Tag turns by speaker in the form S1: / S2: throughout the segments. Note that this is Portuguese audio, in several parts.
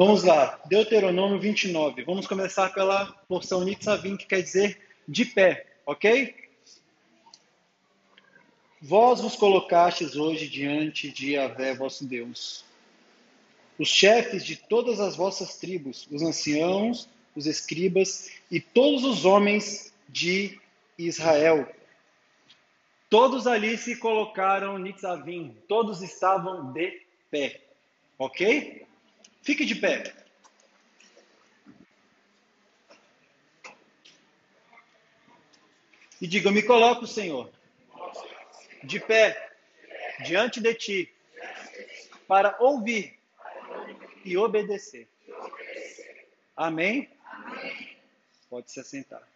S1: Vamos lá, Deuteronômio 29. Vamos começar pela porção Nitzavim, que quer dizer de pé, ok? Vós vos colocastes hoje diante de Yahvé, vosso Deus, os chefes de todas as vossas tribos, os anciãos, os escribas e todos os homens de Israel. Todos ali se colocaram Nitzavim, todos estavam de pé, ok? Fique de pé. E diga: Me coloco, Senhor, de pé diante de ti, para ouvir e obedecer. Amém? Pode se assentar.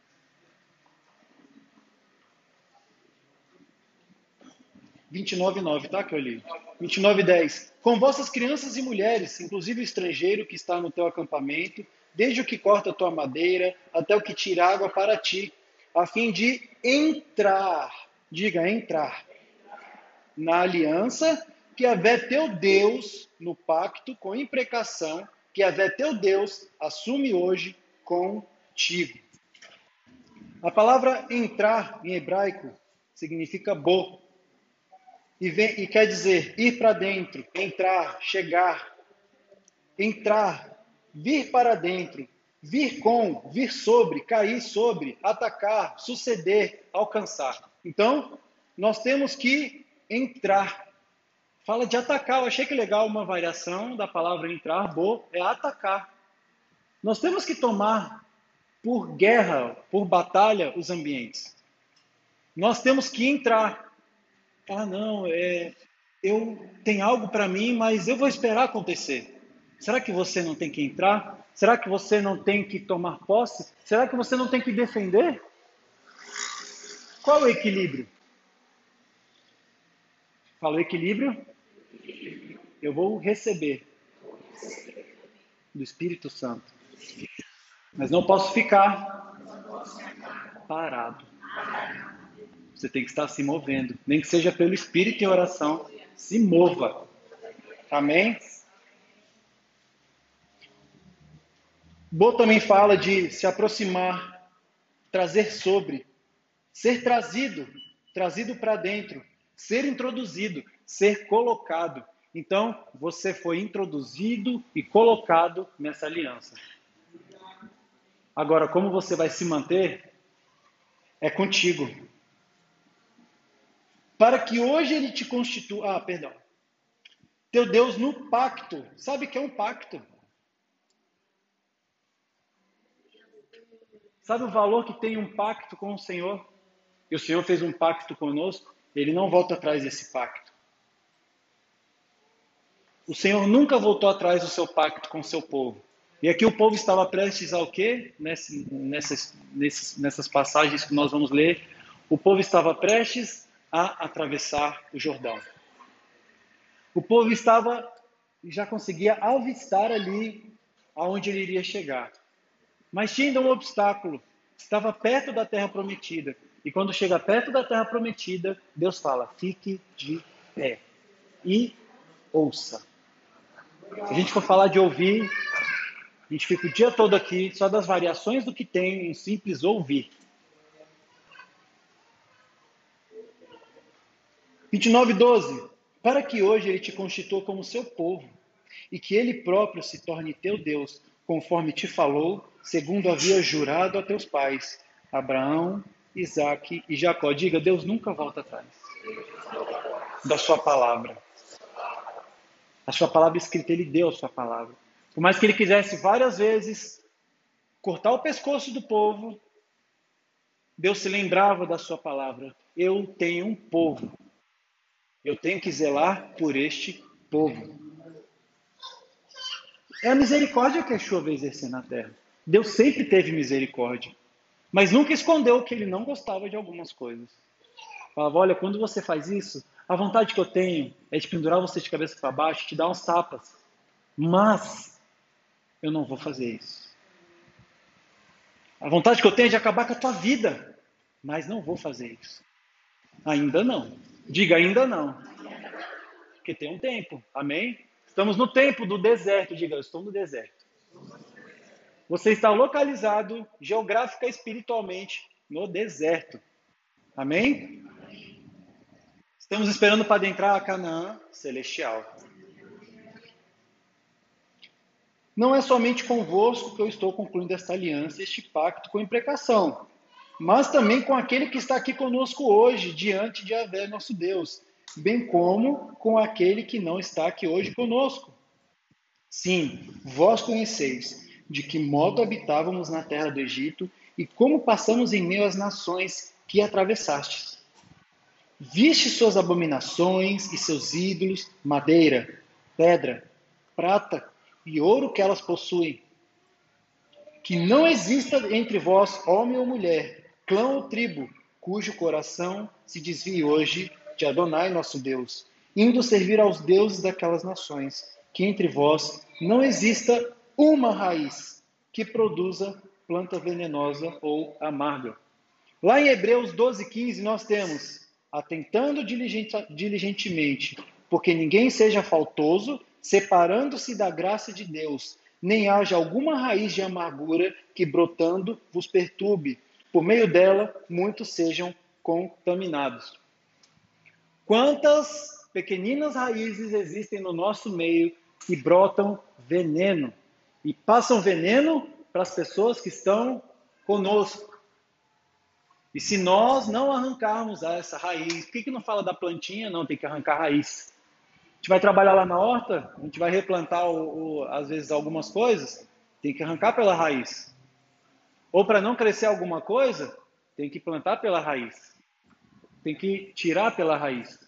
S1: 29,9, tá, que eu li? 29,10. Com vossas crianças e mulheres, inclusive o estrangeiro que está no teu acampamento, desde o que corta a tua madeira até o que tira água para ti, a fim de entrar, diga entrar, na aliança que havé teu Deus no pacto com imprecação, que havé teu Deus assume hoje contigo. A palavra entrar em hebraico significa bo, e, vem, e quer dizer ir para dentro, entrar, chegar, entrar, vir para dentro, vir com, vir sobre, cair sobre, atacar, suceder, alcançar. Então, nós temos que entrar. Fala de atacar. Eu achei que legal uma variação da palavra entrar, bo, é atacar. Nós temos que tomar por guerra, por batalha, os ambientes. Nós temos que entrar ah, não, é, eu tenho algo para mim, mas eu vou esperar acontecer. Será que você não tem que entrar? Será que você não tem que tomar posse? Será que você não tem que defender? Qual é o equilíbrio? Fala o equilíbrio. Eu vou receber do Espírito Santo. Mas não posso ficar parado. Você tem que estar se movendo, nem que seja pelo Espírito em oração. Se mova. Amém? Bo também fala de se aproximar, trazer sobre, ser trazido, trazido para dentro, ser introduzido, ser colocado. Então, você foi introduzido e colocado nessa aliança. Agora, como você vai se manter? É contigo para que hoje ele te constitua. Ah, perdão. Teu Deus no pacto. Sabe que é um pacto? Sabe o valor que tem um pacto com o Senhor? E o Senhor fez um pacto conosco, ele não volta atrás desse pacto. O Senhor nunca voltou atrás do seu pacto com o seu povo. E aqui o povo estava prestes ao quê? Nessas, nessas, nessas passagens que nós vamos ler. O povo estava prestes a atravessar o Jordão. O povo estava já conseguia avistar ali aonde ele iria chegar. Mas tinha ainda um obstáculo. Estava perto da terra prometida. E quando chega perto da terra prometida, Deus fala: fique de pé e ouça. Se a gente for falar de ouvir, a gente fica o dia todo aqui só das variações do que tem em simples ouvir. 29, 12. Para que hoje ele te constitua como seu povo, e que ele próprio se torne teu Deus, conforme te falou, segundo havia jurado a teus pais, Abraão, Isaac e Jacó. Diga, Deus nunca volta atrás da sua palavra. A sua palavra escrita, ele deu a sua palavra. Por mais que ele quisesse várias vezes cortar o pescoço do povo, Deus se lembrava da sua palavra. Eu tenho um povo eu tenho que zelar por este povo. É a misericórdia que Yeshua veio exercer na terra. Deus sempre teve misericórdia, mas nunca escondeu que ele não gostava de algumas coisas. Falava: olha, quando você faz isso, a vontade que eu tenho é de pendurar você de cabeça para baixo, te dar uns tapas. Mas eu não vou fazer isso. A vontade que eu tenho é de acabar com a tua vida, mas não vou fazer isso. Ainda não. Diga ainda não. Porque tem um tempo. Amém? Estamos no tempo do deserto, diga, eu estou no deserto. Você está localizado geográfica e espiritualmente no deserto. Amém? Estamos esperando para adentrar a Canaã celestial. Não é somente convosco que eu estou concluindo esta aliança, este pacto com imprecação, mas também com aquele que está aqui conosco hoje, diante de Avé, nosso Deus, bem como com aquele que não está aqui hoje conosco. Sim, vós conheceis de que modo habitávamos na terra do Egito e como passamos em meio às nações que atravessastes. Viste suas abominações e seus ídolos, madeira, pedra, prata e ouro que elas possuem. Que não exista entre vós homem ou mulher, clã ou tribo, cujo coração se desvie hoje de Adonai, nosso Deus, indo servir aos deuses daquelas nações, que entre vós não exista uma raiz que produza planta venenosa ou amarga. Lá em Hebreus 12, 15, nós temos: atentando diligentemente, porque ninguém seja faltoso, separando-se da graça de Deus, nem haja alguma raiz de amargura que brotando vos perturbe. Por meio dela, muitos sejam contaminados. Quantas pequeninas raízes existem no nosso meio que brotam veneno e passam veneno para as pessoas que estão conosco. E se nós não arrancarmos essa raiz, por que, que não fala da plantinha? Não, tem que arrancar a raiz gente vai trabalhar lá na horta, a gente vai replantar, o, o, às vezes, algumas coisas, tem que arrancar pela raiz. Ou para não crescer alguma coisa, tem que plantar pela raiz. Tem que tirar pela raiz.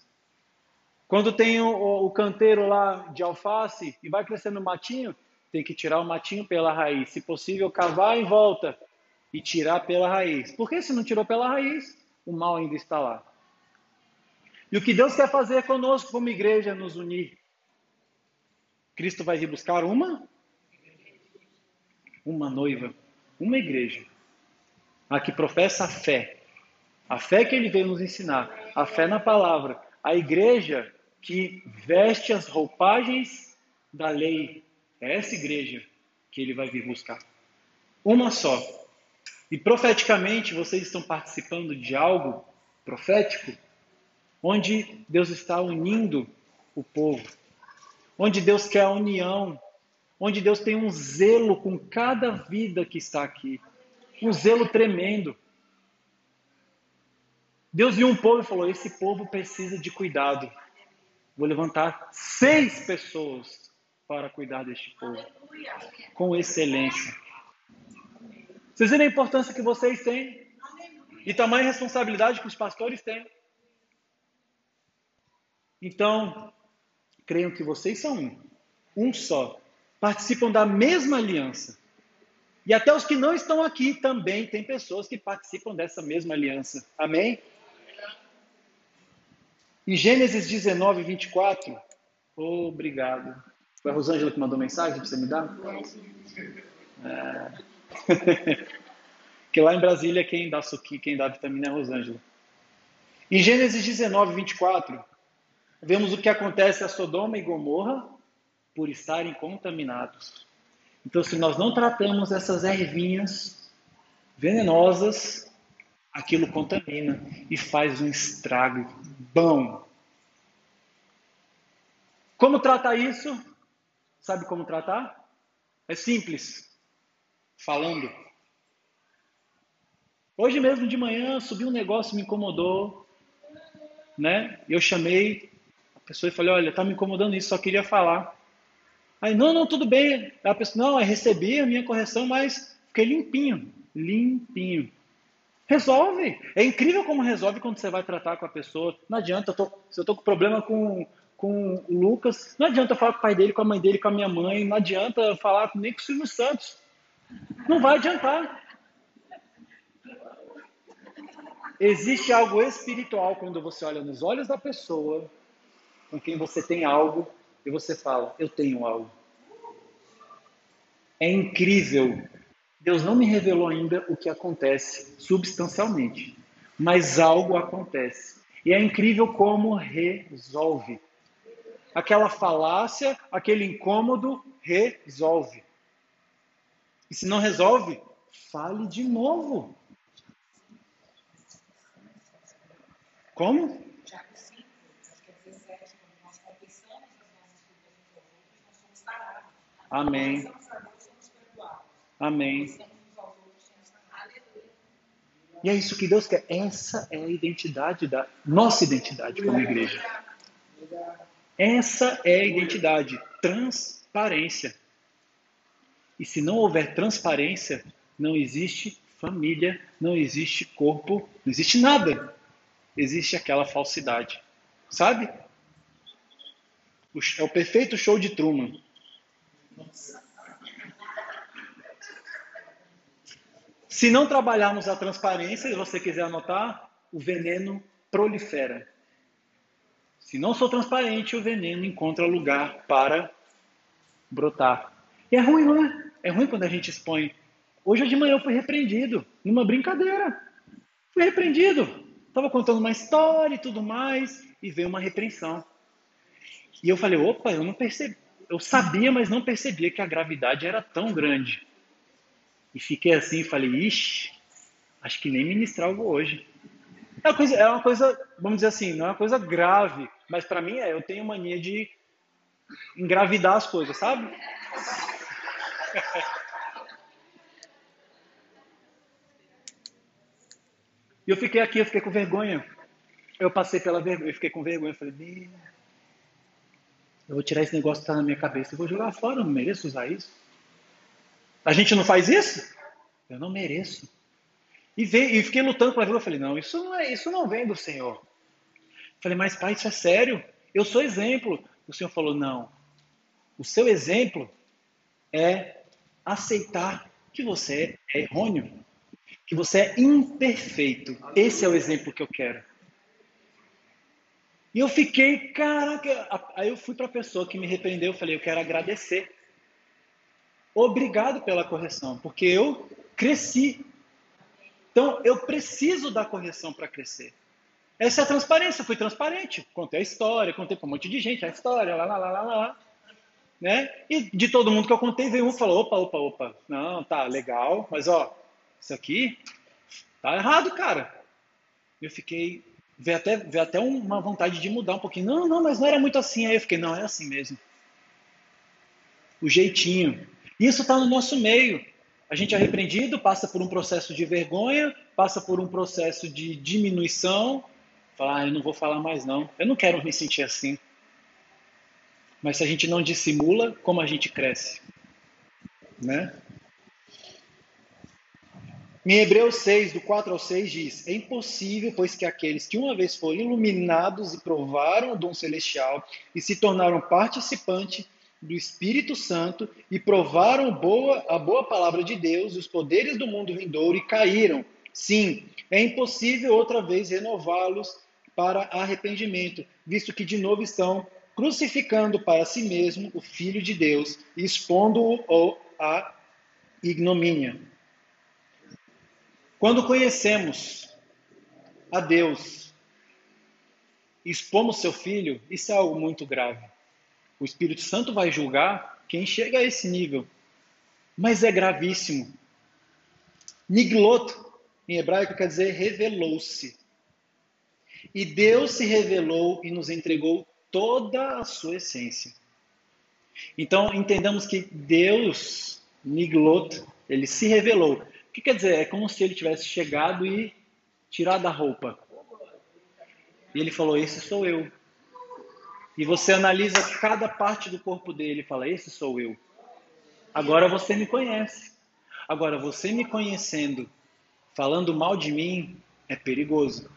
S1: Quando tem o, o canteiro lá de alface e vai crescendo matinho, tem que tirar o matinho pela raiz. Se possível, cavar em volta e tirar pela raiz. Porque se não tirou pela raiz, o mal ainda está lá. E o que Deus quer fazer conosco como igreja nos unir. Cristo vai vir buscar uma uma noiva, uma igreja, a que professa a fé. A fé que ele veio nos ensinar, a fé na palavra, a igreja que veste as roupagens da lei. É essa igreja que ele vai vir buscar. Uma só. E profeticamente vocês estão participando de algo profético onde Deus está unindo o povo, onde Deus quer a união, onde Deus tem um zelo com cada vida que está aqui, um zelo tremendo. Deus viu um povo e falou: Esse povo precisa de cuidado. Vou levantar seis pessoas para cuidar deste povo, com excelência. Vocês viram a importância que vocês têm? E tamanha responsabilidade que os pastores têm. Então, creiam que vocês são um, um só, participam da mesma aliança. E até os que não estão aqui também tem pessoas que participam dessa mesma aliança. Amém? Em Gênesis 19, 24, obrigado. Foi a Rosângela que mandou mensagem para você me dar? É. que lá em Brasília quem dá suqui, quem dá vitamina é a Rosângela. Em Gênesis 19, 24, vemos o que acontece a Sodoma e Gomorra por estarem contaminados. Então, se nós não tratamos essas ervinhas venenosas, aquilo contamina e faz um estrago bom. Como tratar isso? Sabe como tratar? É simples. Falando. Hoje mesmo de manhã subiu um negócio me incomodou, né? Eu chamei pessoa e falei, olha, tá me incomodando isso, só queria falar. Aí, não, não, tudo bem. A pessoa, não, eu recebi a minha correção, mas fiquei limpinho, limpinho. Resolve. É incrível como resolve quando você vai tratar com a pessoa. Não adianta, eu tô, se eu tô com problema com, com o Lucas, não adianta eu falar com o pai dele, com a mãe dele, com a minha mãe, não adianta falar nem com o Silvio Santos. Não vai adiantar. Existe algo espiritual quando você olha nos olhos da pessoa com quem você tem algo e você fala: Eu tenho algo. É incrível. Deus não me revelou ainda o que acontece substancialmente, mas algo acontece. E é incrível como resolve. aquela falácia, aquele incômodo, resolve. E se não resolve, fale de novo. Como? Amém. Amém. E é isso que Deus quer. Essa é a identidade da nossa identidade como igreja. Essa é a identidade, transparência. E se não houver transparência, não existe família, não existe corpo, não existe nada. Existe aquela falsidade. Sabe? É o perfeito show de Truman. Se não trabalharmos a transparência, se você quiser anotar, o veneno prolifera. Se não sou transparente, o veneno encontra lugar para brotar. E é ruim, não é? É ruim quando a gente expõe. Hoje de manhã eu fui repreendido, numa brincadeira. Fui repreendido. Estava contando uma história e tudo mais, e veio uma repreensão. E eu falei, opa, eu não percebi. Eu sabia, mas não percebia que a gravidade era tão grande. E fiquei assim e falei, ixi, acho que nem ministrar algo hoje. É uma, coisa, é uma coisa, vamos dizer assim, não é uma coisa grave, mas para mim é, eu tenho mania de engravidar as coisas, sabe? E eu fiquei aqui, eu fiquei com vergonha. Eu passei pela vergonha, eu fiquei com vergonha. Eu falei, eu vou tirar esse negócio que tá na minha cabeça, eu vou jogar fora, eu não mereço usar isso. A gente não faz isso? Eu não mereço. E, veio, e fiquei lutando com a vida. Eu falei, não, isso não, é, isso não vem do Senhor. Falei, mas pai, isso é sério. Eu sou exemplo. O Senhor falou, não. O seu exemplo é aceitar que você é errôneo, que você é imperfeito. Esse é o exemplo que eu quero. E eu fiquei, caraca. Aí eu fui para a pessoa que me repreendeu. Eu falei, eu quero agradecer. Obrigado pela correção, porque eu cresci. Então eu preciso da correção para crescer. Essa é a transparência. Eu fui transparente. Contei a história, contei para um monte de gente a história, lá, lá, lá, lá, lá. Né? E de todo mundo que eu contei, veio um e falou: opa, opa, opa, não, tá legal, mas ó, isso aqui tá errado, cara. Eu fiquei, veio até, veio até uma vontade de mudar um pouquinho. Não, não, mas não era muito assim. Aí eu fiquei: não, é assim mesmo. O jeitinho. Isso está no nosso meio. A gente é repreendido, passa por um processo de vergonha, passa por um processo de diminuição, Falar, ah, eu não vou falar mais não. Eu não quero me sentir assim. Mas se a gente não dissimula, como a gente cresce? Né? Em Hebreus 6, do 4 ao 6, diz: É impossível, pois que aqueles que uma vez foram iluminados e provaram o dom celestial e se tornaram participante do Espírito Santo e provaram boa, a boa palavra de Deus e os poderes do mundo vindouro e caíram. Sim, é impossível outra vez renová-los para arrependimento, visto que de novo estão crucificando para si mesmo o Filho de Deus e expondo-o à ignomínia. Quando conhecemos a Deus, expomos seu filho, isso é algo muito grave. O Espírito Santo vai julgar quem chega a esse nível. Mas é gravíssimo. Niglot, em hebraico, quer dizer revelou-se. E Deus se revelou e nos entregou toda a sua essência. Então, entendamos que Deus, Niglot, ele se revelou. O que quer dizer? É como se ele tivesse chegado e tirado a roupa. E ele falou: Esse sou eu. E você analisa cada parte do corpo dele e fala: Esse sou eu. Agora você me conhece. Agora, você me conhecendo, falando mal de mim, é perigoso.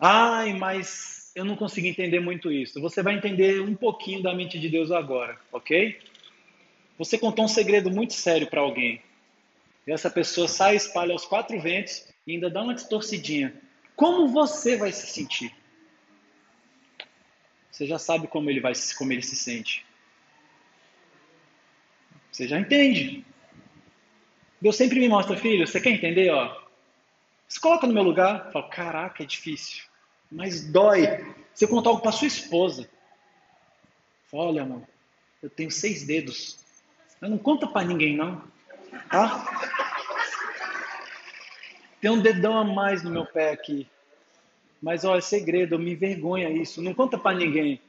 S1: Ai, mas eu não consigo entender muito isso. Você vai entender um pouquinho da mente de Deus agora, ok? Você contou um segredo muito sério para alguém. E essa pessoa sai, espalha aos quatro ventos e ainda dá uma distorcidinha. Como você vai se sentir? Você já sabe como ele vai, como ele se sente. Você já entende. Deus sempre me mostra, filho, você quer entender, ó? Se coloca no meu lugar, fala, caraca, é difícil. Mas dói. Você contar algo para sua esposa. Olha, amor, eu tenho seis dedos. Eu não conta para ninguém, não. Tá? Tem um dedão a mais no meu pé aqui. Mas olha, é segredo, me envergonha isso. Não conta para ninguém.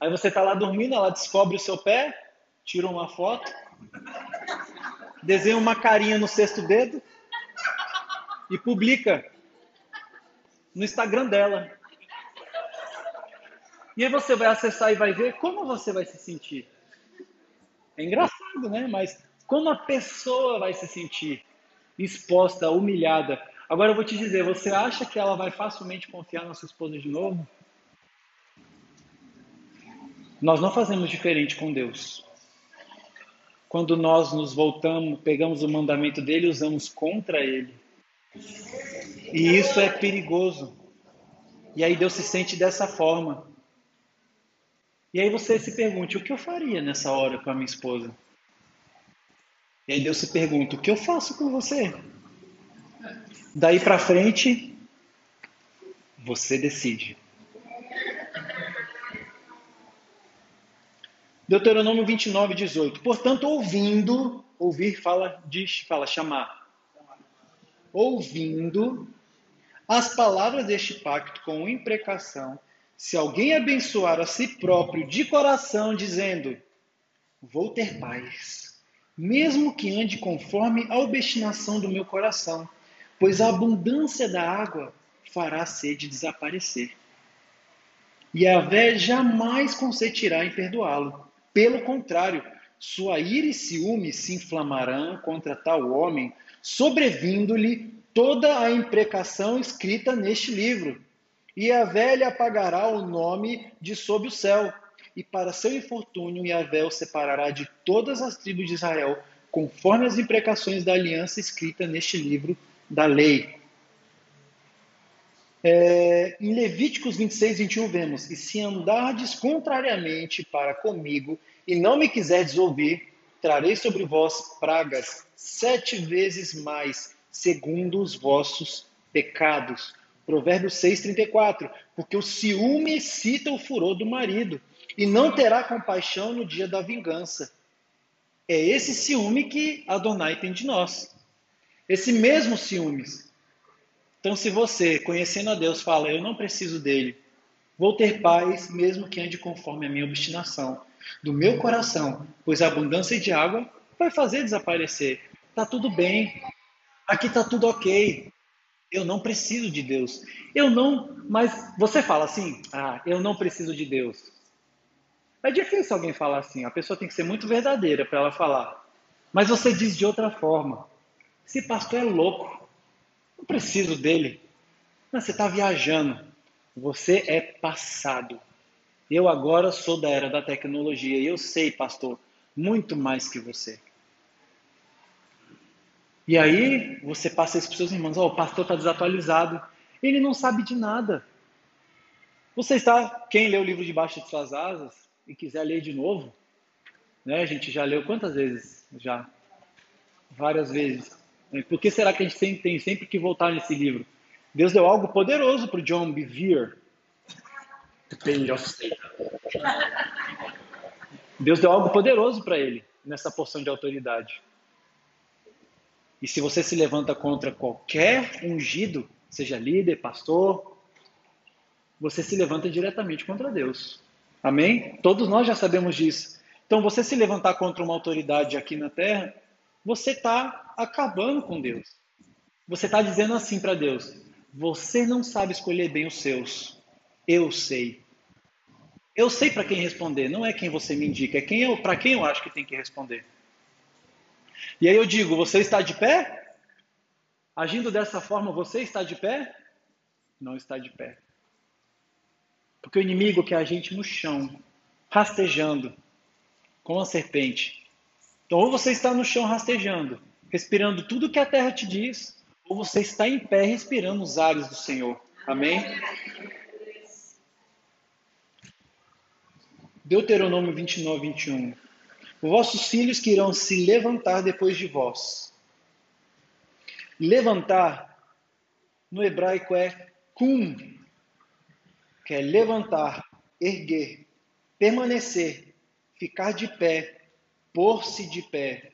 S1: Aí você tá lá dormindo, ela descobre o seu pé, tira uma foto, desenha uma carinha no sexto dedo e publica no Instagram dela. E aí você vai acessar e vai ver como você vai se sentir. É engraçado, né? Mas como a pessoa vai se sentir exposta, humilhada. Agora eu vou te dizer, você acha que ela vai facilmente confiar na sua esposa de novo? Nós não fazemos diferente com Deus. Quando nós nos voltamos, pegamos o mandamento dele e usamos contra ele. E isso é perigoso. E aí Deus se sente dessa forma. E aí você se pergunte: o que eu faria nessa hora com a minha esposa? E aí Deus se pergunta: o que eu faço com você? Daí para frente, você decide. Deuteronômio 29, 18. Portanto, ouvindo, ouvir fala, diz, fala chamar. Ouvindo as palavras deste pacto com imprecação, se alguém abençoar a si próprio de coração, dizendo: Vou ter paz, mesmo que ande conforme a obstinação do meu coração, pois a abundância da água fará a sede desaparecer. E a vé jamais consentirá em perdoá-lo. Pelo contrário, sua ira e ciúme se inflamarão contra tal homem, sobrevindo-lhe toda a imprecação escrita neste livro e a velha apagará o nome de sob o céu. E para seu infortúnio, Yahvé o separará de todas as tribos de Israel, conforme as imprecações da aliança escrita neste livro da lei. É, em Levíticos 26, 21, vemos: E se andardes contrariamente para comigo, e não me quiserdes ouvir, trarei sobre vós pragas sete vezes mais, segundo os vossos pecados. Provérbios 6,34. Porque o ciúme excita o furor do marido, e não terá compaixão no dia da vingança. É esse ciúme que Adonai tem de nós. Esse mesmo ciúmes. Então, se você, conhecendo a Deus, fala, eu não preciso dele, vou ter paz, mesmo que ande conforme a minha obstinação, do meu coração, pois a abundância de água vai fazer desaparecer. Tá tudo bem, aqui tá tudo ok, eu não preciso de Deus. Eu não, mas você fala assim: "Ah, eu não preciso de Deus". É difícil alguém falar assim. A pessoa tem que ser muito verdadeira para ela falar. Mas você diz de outra forma. Esse pastor é louco. Não preciso dele. Mas você está viajando. Você é passado. Eu agora sou da era da tecnologia e eu sei, pastor, muito mais que você. E aí você passa isso para os seus irmãos: oh, o pastor está desatualizado. Ele não sabe de nada. Você está, quem leu o livro Debaixo de Suas Asas e quiser ler de novo, né? A gente já leu quantas vezes? Já. Várias vezes. Por que será que a gente sempre, tem sempre que voltar nesse livro? Deus deu algo poderoso para o John Bevere. Deus deu algo poderoso para ele nessa porção de autoridade. E se você se levanta contra qualquer ungido, seja líder, pastor, você se levanta diretamente contra Deus. Amém? Todos nós já sabemos disso. Então, você se levantar contra uma autoridade aqui na terra, você está acabando com Deus. Você está dizendo assim para Deus: você não sabe escolher bem os seus. Eu sei. Eu sei para quem responder, não é quem você me indica, é quem para quem eu acho que tem que responder. E aí eu digo: você está de pé? Agindo dessa forma, você está de pé? Não está de pé. Porque o inimigo quer a gente no chão, rastejando, como a serpente. Então, ou você está no chão rastejando, respirando tudo que a terra te diz, ou você está em pé respirando os ares do Senhor. Amém? Deuteronômio 29, 21 vossos filhos que irão se levantar depois de vós. Levantar no hebraico é kum. que é levantar, erguer, permanecer, ficar de pé, pôr-se de pé,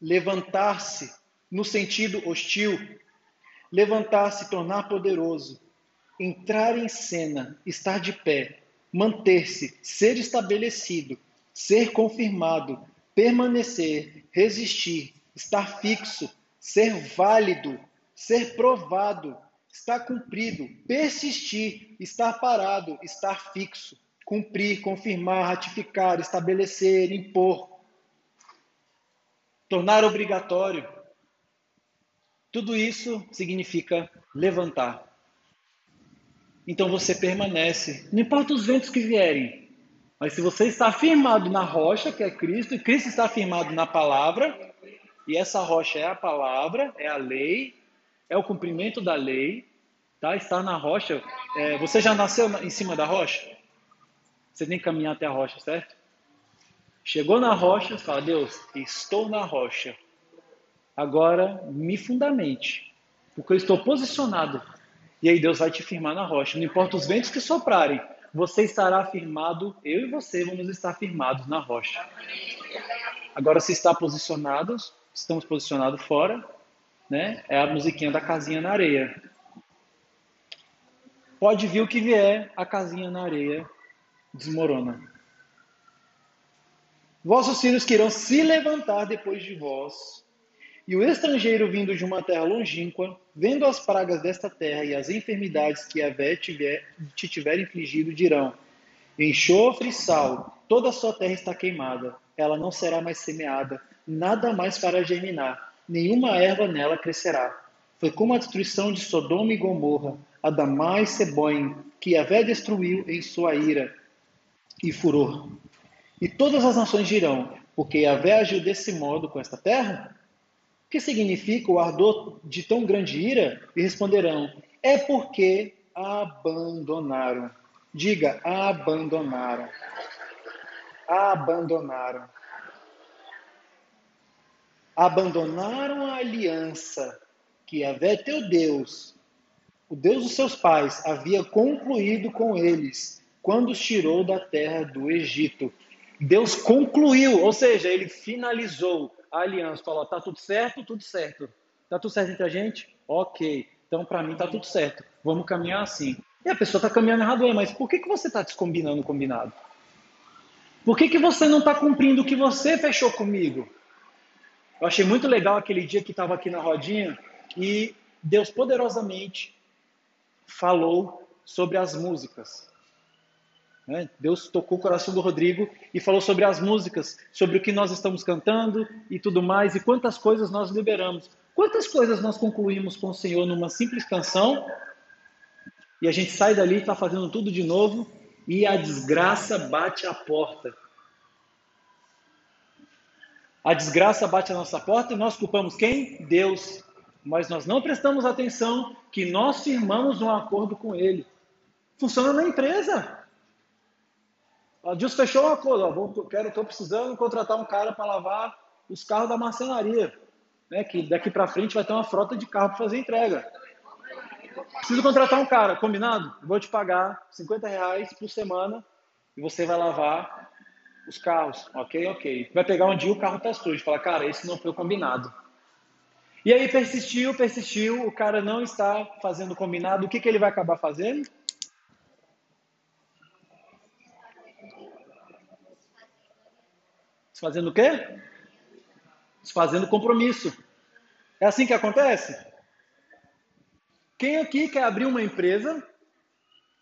S1: levantar-se no sentido hostil, levantar-se, tornar poderoso, entrar em cena, estar de pé, manter-se, ser estabelecido, ser confirmado, permanecer, resistir, estar fixo, ser válido, ser provado, estar cumprido, persistir, estar parado, estar fixo, cumprir, confirmar, ratificar, estabelecer, impor, tornar obrigatório. Tudo isso significa levantar. Então você permanece, não importa os ventos que vierem, mas se você está firmado na rocha, que é Cristo, e Cristo está firmado na palavra, e essa rocha é a palavra, é a lei, é o cumprimento da lei, tá? Está na rocha. É, você já nasceu em cima da rocha? Você tem que caminhar até a rocha, certo? Chegou na rocha, fala, Deus, estou na rocha. Agora me fundamente, porque eu estou posicionado. E aí Deus vai te firmar na rocha. Não importa os ventos que soprarem, você estará firmado, eu e você vamos estar firmados na rocha. Agora, se está posicionados, estamos posicionados fora, né? É a musiquinha da casinha na areia. Pode vir o que vier, a casinha na areia desmorona. Vossos filhos que irão se levantar depois de vós, e o estrangeiro vindo de uma terra longínqua, vendo as pragas desta terra e as enfermidades que a Vé te tiver infligido, dirão: Enxofre e sal, toda a sua terra está queimada, ela não será mais semeada, nada mais para germinar, nenhuma erva nela crescerá. Foi como a destruição de Sodoma e Gomorra, a Damá e Seboim, que a Vé destruiu em sua ira e furor. E todas as nações dirão, porque Yahvé agiu desse modo com esta terra? Que significa o ardor de tão grande ira? E responderão, é porque abandonaram. Diga, abandonaram. Abandonaram. Abandonaram a aliança que Yahvé, teu Deus, o Deus dos seus pais, havia concluído com eles quando os tirou da terra do Egito. Deus concluiu, ou seja, ele finalizou a aliança. Falou: tá tudo certo, tudo certo. Tá tudo certo entre a gente? Ok. Então, para mim, tá tudo certo. Vamos caminhar assim. E a pessoa está caminhando errado, é, mas por que, que você está descombinando o combinado? Por que, que você não está cumprindo o que você fechou comigo? Eu achei muito legal aquele dia que estava aqui na rodinha e Deus poderosamente falou sobre as músicas. Né? Deus tocou o coração do Rodrigo e falou sobre as músicas, sobre o que nós estamos cantando e tudo mais, e quantas coisas nós liberamos. Quantas coisas nós concluímos com o Senhor numa simples canção e a gente sai dali e está fazendo tudo de novo e a desgraça bate a porta. A desgraça bate a nossa porta e nós culpamos quem? Deus. Mas nós não prestamos atenção que nós firmamos um acordo com Ele. Funciona na empresa. A Dilson fechou uma coisa, ó, vou, quero, estou precisando contratar um cara para lavar os carros da marcenaria, né? Que daqui para frente vai ter uma frota de carro para fazer entrega. Preciso contratar um cara, combinado? Vou te pagar 50 reais por semana e você vai lavar os carros, ok? Ok. Vai pegar um dia o carro tá sujo, fala, cara, esse não foi o combinado. E aí persistiu, persistiu, o cara não está fazendo combinado, o que, que ele vai acabar fazendo? Desfazendo o quê? Desfazendo compromisso. É assim que acontece? Quem aqui quer abrir uma empresa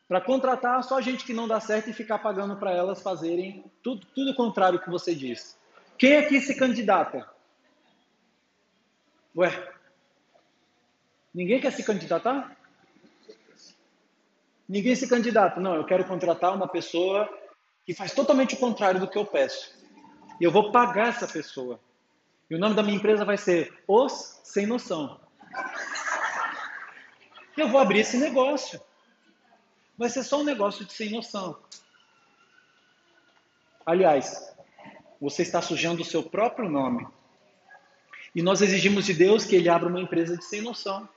S1: para contratar só gente que não dá certo e ficar pagando para elas fazerem tudo, tudo o contrário que você diz? Quem aqui se candidata? Ué, ninguém quer se candidatar? Ninguém se candidata. Não, eu quero contratar uma pessoa que faz totalmente o contrário do que eu peço. E eu vou pagar essa pessoa. E o nome da minha empresa vai ser Os Sem Noção. Eu vou abrir esse negócio. Vai ser só um negócio de sem noção. Aliás, você está sujando o seu próprio nome. E nós exigimos de Deus que ele abra uma empresa de sem noção.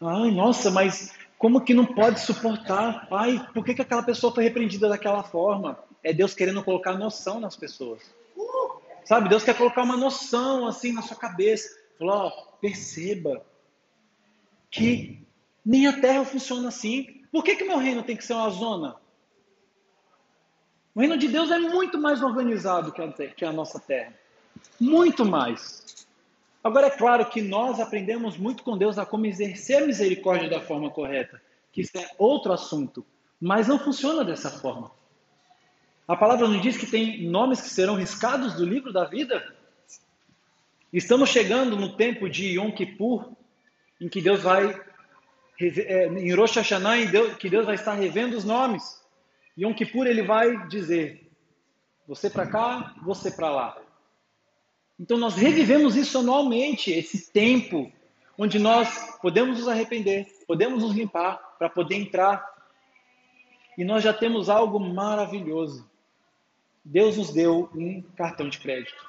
S1: Ai, nossa, mas Como que não pode suportar? Ai, por que, que aquela pessoa foi repreendida daquela forma? É Deus querendo colocar noção nas pessoas. Sabe, Deus quer colocar uma noção assim na sua cabeça. Falar, ó, perceba que nem a terra funciona assim. Por que, que meu reino tem que ser uma zona? O reino de Deus é muito mais organizado que a, que a nossa terra. Muito mais. Agora, é claro que nós aprendemos muito com Deus a como exercer a misericórdia da forma correta, que isso é outro assunto, mas não funciona dessa forma. A palavra nos diz que tem nomes que serão riscados do livro da vida. Estamos chegando no tempo de Yom Kippur, em que Deus vai, é, em Rosh Hashanah, que Deus vai estar revendo os nomes. Yom Kippur ele vai dizer: você para cá, você para lá. Então nós revivemos isso anualmente, esse tempo onde nós podemos nos arrepender, podemos nos limpar para poder entrar. E nós já temos algo maravilhoso. Deus nos deu um cartão de crédito.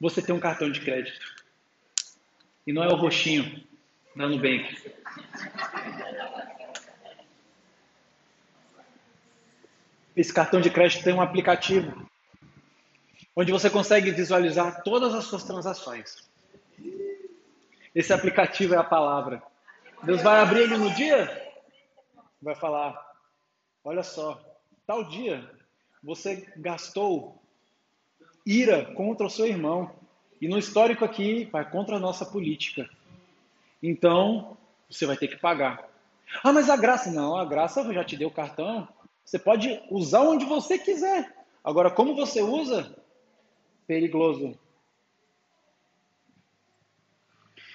S1: Você tem um cartão de crédito. E não é o roxinho da Nubank. Esse cartão de crédito tem um aplicativo onde você consegue visualizar todas as suas transações. Esse aplicativo é a palavra. Deus vai abrir ele no dia, vai falar: olha só, tal dia você gastou ira contra o seu irmão. E no histórico aqui vai contra a nossa política. Então, você vai ter que pagar. Ah, mas a graça, não, a graça já te deu o cartão. Você pode usar onde você quiser. Agora, como você usa, perigoso.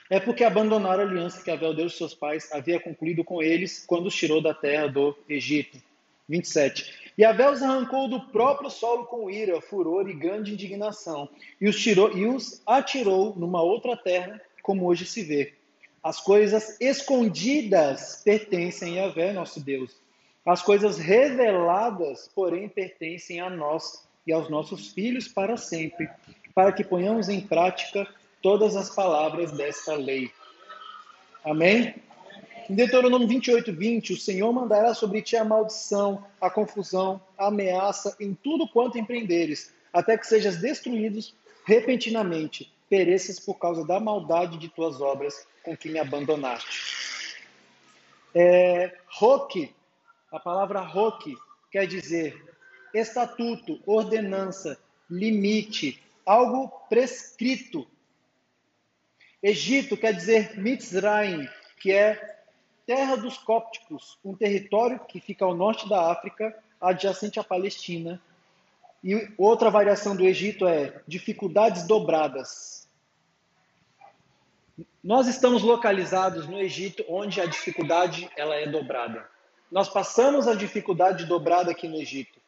S1: É porque abandonaram a aliança que Abel, Deus de seus pais, havia concluído com eles quando os tirou da terra do Egito. 27. E Abel os arrancou do próprio solo com ira, furor e grande indignação, e os, tirou, e os atirou numa outra terra, como hoje se vê. As coisas escondidas pertencem a Yahvé, nosso Deus. As coisas reveladas, porém, pertencem a nós e aos nossos filhos para sempre, para que ponhamos em prática todas as palavras desta lei. Amém? Em Deuteronômio 28, 20, o Senhor mandará sobre ti a maldição, a confusão, a ameaça em tudo quanto empreenderes, até que sejas destruídos repentinamente, pereças por causa da maldade de tuas obras com que me abandonaste. É, roque, a palavra roque quer dizer estatuto, ordenança, limite, algo prescrito. Egito quer dizer Mitzrayim, que é terra dos cópticos, um território que fica ao norte da África, adjacente à Palestina. E outra variação do Egito é dificuldades dobradas. Nós estamos localizados no Egito, onde a dificuldade ela é dobrada. Nós passamos a dificuldade dobrada aqui no Egito.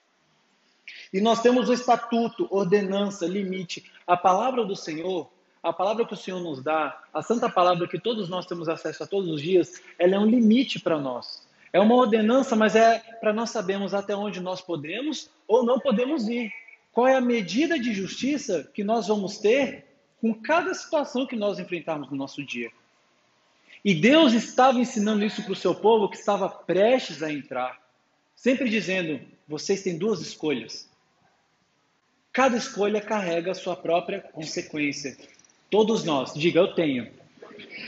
S1: E nós temos o estatuto, ordenança, limite. A palavra do Senhor, a palavra que o Senhor nos dá, a santa palavra que todos nós temos acesso a todos os dias, ela é um limite para nós. É uma ordenança, mas é para nós sabermos até onde nós podemos ou não podemos ir. Qual é a medida de justiça que nós vamos ter com cada situação que nós enfrentarmos no nosso dia. E Deus estava ensinando isso para o seu povo que estava prestes a entrar, sempre dizendo: vocês têm duas escolhas. Cada escolha carrega a sua própria consequência. Todos nós, diga eu tenho,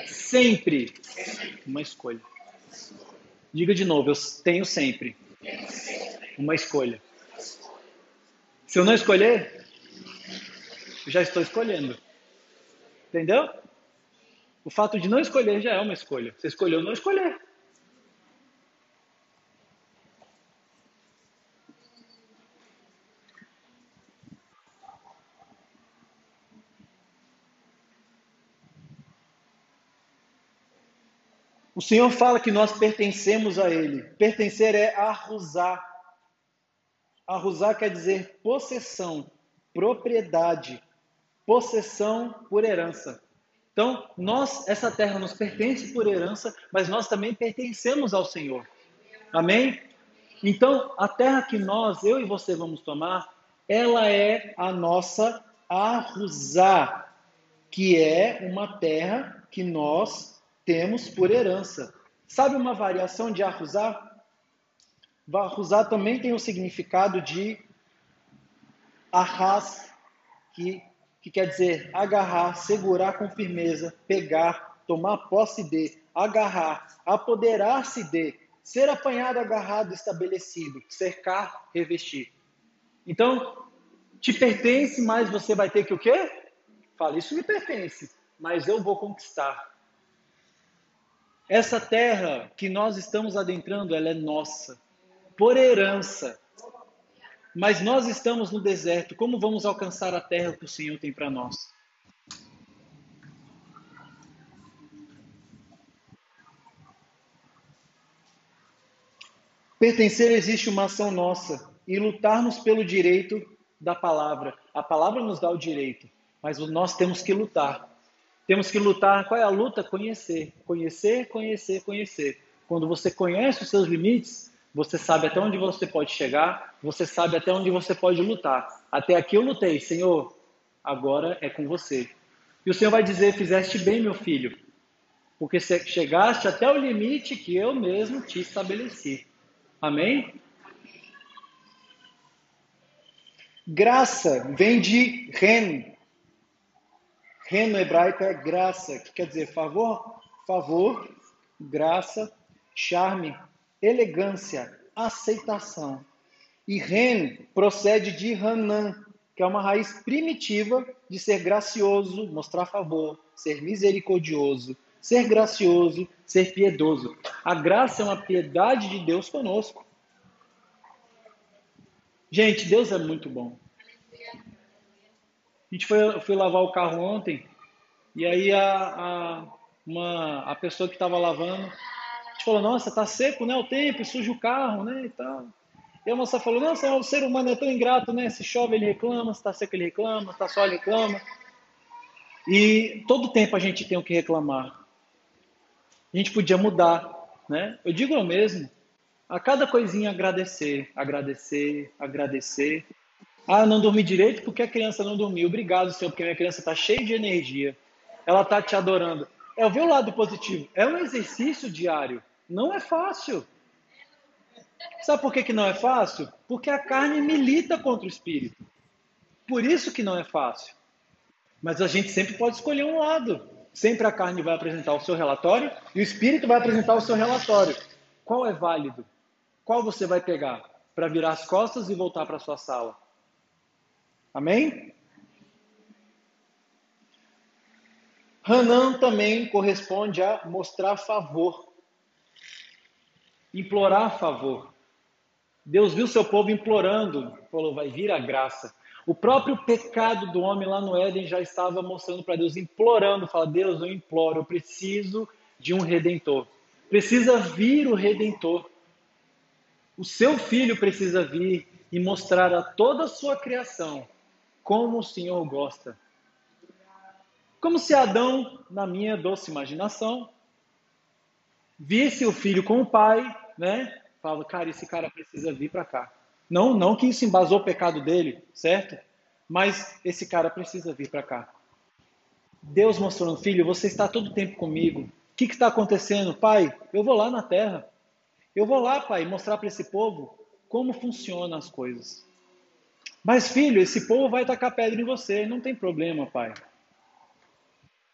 S1: sempre uma escolha. Diga de novo, eu tenho sempre uma escolha. Se eu não escolher, já estou escolhendo. Entendeu? O fato de não escolher já é uma escolha. Você escolheu não escolher. O Senhor fala que nós pertencemos a Ele. Pertencer é arrusar. Arrusar quer dizer possessão, propriedade, possessão por herança. Então, nós, essa terra nos pertence por herança, mas nós também pertencemos ao Senhor. Amém? Então, a terra que nós, eu e você vamos tomar, ela é a nossa arrusar, que é uma terra que nós temos por herança. Sabe uma variação de arrusar? Arrusar também tem o significado de arras, que, que quer dizer agarrar, segurar com firmeza, pegar, tomar posse de, agarrar, apoderar-se de, ser apanhado, agarrado, estabelecido, cercar, revestir. Então, te pertence, mas você vai ter que o quê? Fala, isso me pertence, mas eu vou conquistar. Essa terra que nós estamos adentrando, ela é nossa, por herança. Mas nós estamos no deserto, como vamos alcançar a terra que o Senhor tem para nós? Pertencer existe uma ação nossa e lutarmos pelo direito da palavra. A palavra nos dá o direito, mas nós temos que lutar. Temos que lutar. Qual é a luta? Conhecer. Conhecer, conhecer, conhecer. Quando você conhece os seus limites, você sabe até onde você pode chegar, você sabe até onde você pode lutar. Até aqui eu lutei, Senhor, agora é com você. E o Senhor vai dizer: Fizeste bem, meu filho, porque chegaste até o limite que eu mesmo te estabeleci. Amém? Graça vem de ren, Ren no hebraico é graça, que quer dizer favor, favor, graça, charme, elegância, aceitação. E Ren procede de Hanan, que é uma raiz primitiva de ser gracioso, mostrar favor, ser misericordioso, ser gracioso, ser piedoso. A graça é uma piedade de Deus conosco. Gente, Deus é muito bom. A gente foi, foi lavar o carro ontem e aí a, a, uma, a pessoa que estava lavando a gente falou, nossa, tá seco, né? O tempo, suja o carro, né? E tal. E a moça falou, nossa, o ser humano é tão ingrato, né? Se chove ele reclama, se tá seco ele reclama, se tá sol ele reclama. E todo tempo a gente tem o que reclamar. A gente podia mudar, né? Eu digo eu mesmo, a cada coisinha agradecer, agradecer, agradecer. Ah, não dormi direito porque a criança não dormiu. Obrigado, Senhor, porque minha criança está cheia de energia. Ela está te adorando. Eu vi o lado positivo. É um exercício diário. Não é fácil. Sabe por que, que não é fácil? Porque a carne milita contra o espírito. Por isso que não é fácil. Mas a gente sempre pode escolher um lado. Sempre a carne vai apresentar o seu relatório e o espírito vai apresentar o seu relatório. Qual é válido? Qual você vai pegar para virar as costas e voltar para sua sala? Amém? Hanan também corresponde a mostrar favor, implorar favor. Deus viu seu povo implorando, falou: vai vir a graça. O próprio pecado do homem lá no Éden já estava mostrando para Deus, implorando, fala: Deus, eu imploro, eu preciso de um redentor. Precisa vir o redentor. O seu filho precisa vir e mostrar a toda a sua criação como o Senhor gosta. Como se Adão, na minha doce imaginação, visse o filho com o pai, né? Fala, cara, esse cara precisa vir para cá. Não, não que isso embasou o pecado dele, certo? Mas esse cara precisa vir para cá. Deus mostrando, filho, você está todo o tempo comigo. O que está acontecendo? Pai, eu vou lá na terra. Eu vou lá, pai, mostrar para esse povo como funcionam as coisas. Mas, filho, esse povo vai tacar pedra em você. Não tem problema, pai.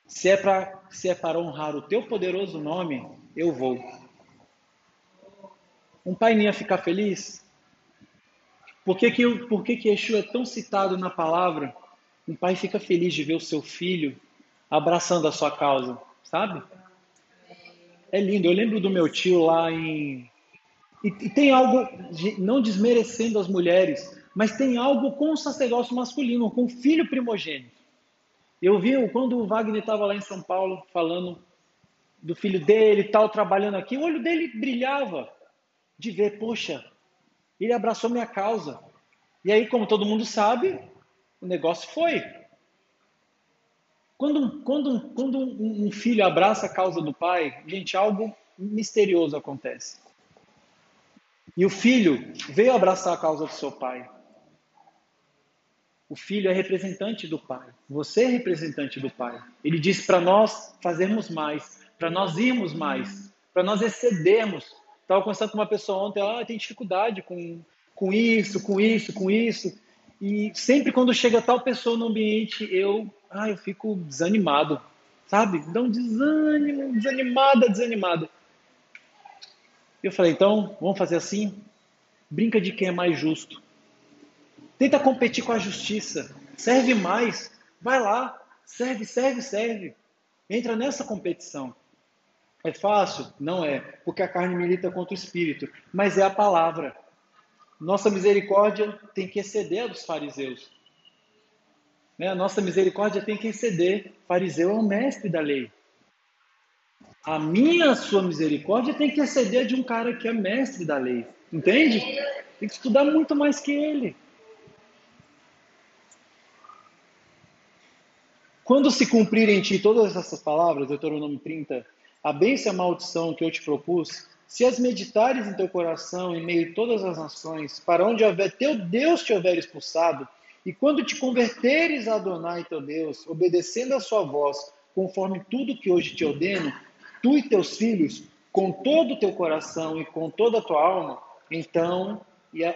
S1: Se é, se é para honrar o teu poderoso nome, eu vou. Um pai nem ia ficar feliz? Por que, que, por que, que Yeshua é tão citado na palavra? Um pai fica feliz de ver o seu filho abraçando a sua causa, sabe? É lindo. Eu lembro do meu tio lá em. E, e tem algo, não desmerecendo as mulheres, mas tem algo com o sacerdócio masculino, com o filho primogênito. Eu vi quando o Wagner estava lá em São Paulo falando do filho dele tal, trabalhando aqui, o olho dele brilhava de ver, poxa, ele abraçou minha causa. E aí, como todo mundo sabe, o negócio foi. Quando, quando, quando um filho abraça a causa do pai, gente, algo misterioso acontece. E o filho veio abraçar a causa do seu pai. O filho é representante do pai. Você é representante do pai. Ele diz para nós fazermos mais, para nós irmos mais, para nós excedermos. Estava conversando com uma pessoa ontem, ela ah, tem dificuldade com, com isso, com isso, com isso. E sempre quando chega tal pessoa no ambiente, eu, ah, eu fico desanimado, sabe? Dá um desânimo, desanimada, desanimada. Eu falei, então, vamos fazer assim? Brinca de quem é mais justo. Tenta competir com a justiça. Serve mais. Vai lá. Serve, serve, serve. Entra nessa competição. É fácil? Não é, porque a carne milita contra o espírito, mas é a palavra. Nossa misericórdia tem que exceder a dos fariseus. Né? A nossa misericórdia tem que exceder. Fariseu é o mestre da lei. A minha, sua misericórdia tem que exceder de um cara que é mestre da lei. Entende? Tem que estudar muito mais que ele. Quando se cumprirem em ti todas essas palavras, Deuteronômio 30, a bênção e a maldição que eu te propus, se as meditares em teu coração em meio a todas as nações, para onde houver teu Deus te houver expulsado, e quando te converteres a Adonai teu Deus, obedecendo a sua voz, conforme tudo que hoje te ordeno, tu e teus filhos, com todo o teu coração e com toda a tua alma, então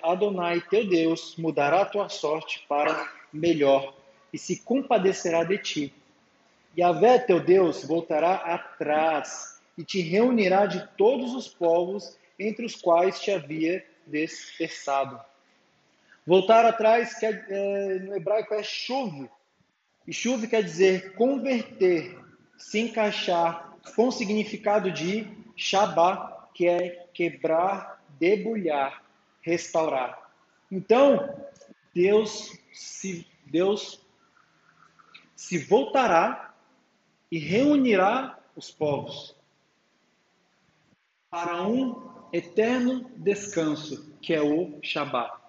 S1: Adonai teu Deus mudará a tua sorte para melhor e se compadecerá de ti. E Yahvé teu Deus voltará atrás e te reunirá de todos os povos entre os quais te havia dispersado. Voltar atrás quer, é, no hebraico é chuve. E chuve quer dizer converter, se encaixar, com o significado de Shabá, que é quebrar, debulhar, restaurar. Então, Deus se Deus se voltará e reunirá os povos para um eterno descanso, que é o Shabá.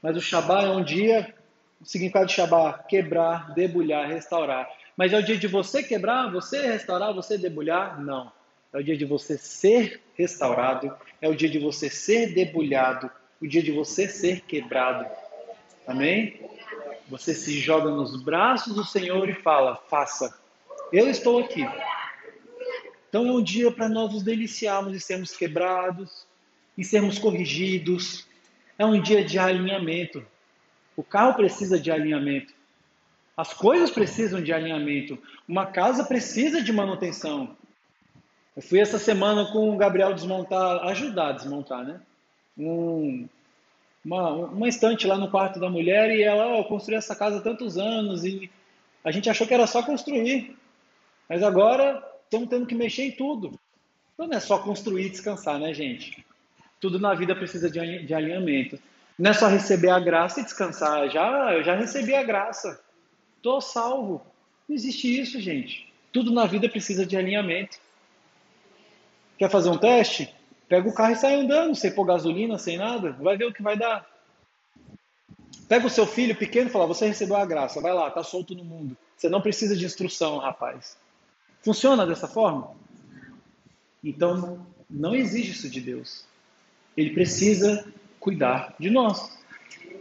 S1: Mas o Shabá é um dia, o significado de Shabá, quebrar, debulhar, restaurar. Mas é o dia de você quebrar, você restaurar, você debulhar? Não. É o dia de você ser restaurado, é o dia de você ser debulhado, o dia de você ser quebrado. Amém? Você se joga nos braços do Senhor e fala: faça. Eu estou aqui. Então é um dia para nós nos deliciarmos e sermos quebrados, e sermos corrigidos. É um dia de alinhamento. O carro precisa de alinhamento. As coisas precisam de alinhamento. Uma casa precisa de manutenção. Eu fui essa semana com o Gabriel desmontar, ajudar a desmontar, né? Um, uma, uma estante lá no quarto da mulher e ela, oh, construiu essa casa há tantos anos e a gente achou que era só construir. Mas agora estamos tendo que mexer em tudo. Então não é só construir e descansar, né, gente? Tudo na vida precisa de, de alinhamento. Não é só receber a graça e descansar. Já, eu já recebi a graça. Estou salvo. Não existe isso, gente. Tudo na vida precisa de alinhamento. Quer fazer um teste? Pega o carro e sai andando, sem pôr gasolina, sem nada. Vai ver o que vai dar. Pega o seu filho pequeno e fala: Você recebeu a graça, vai lá, tá solto no mundo. Você não precisa de instrução, rapaz. Funciona dessa forma? Então, não exige isso de Deus. Ele precisa cuidar de nós.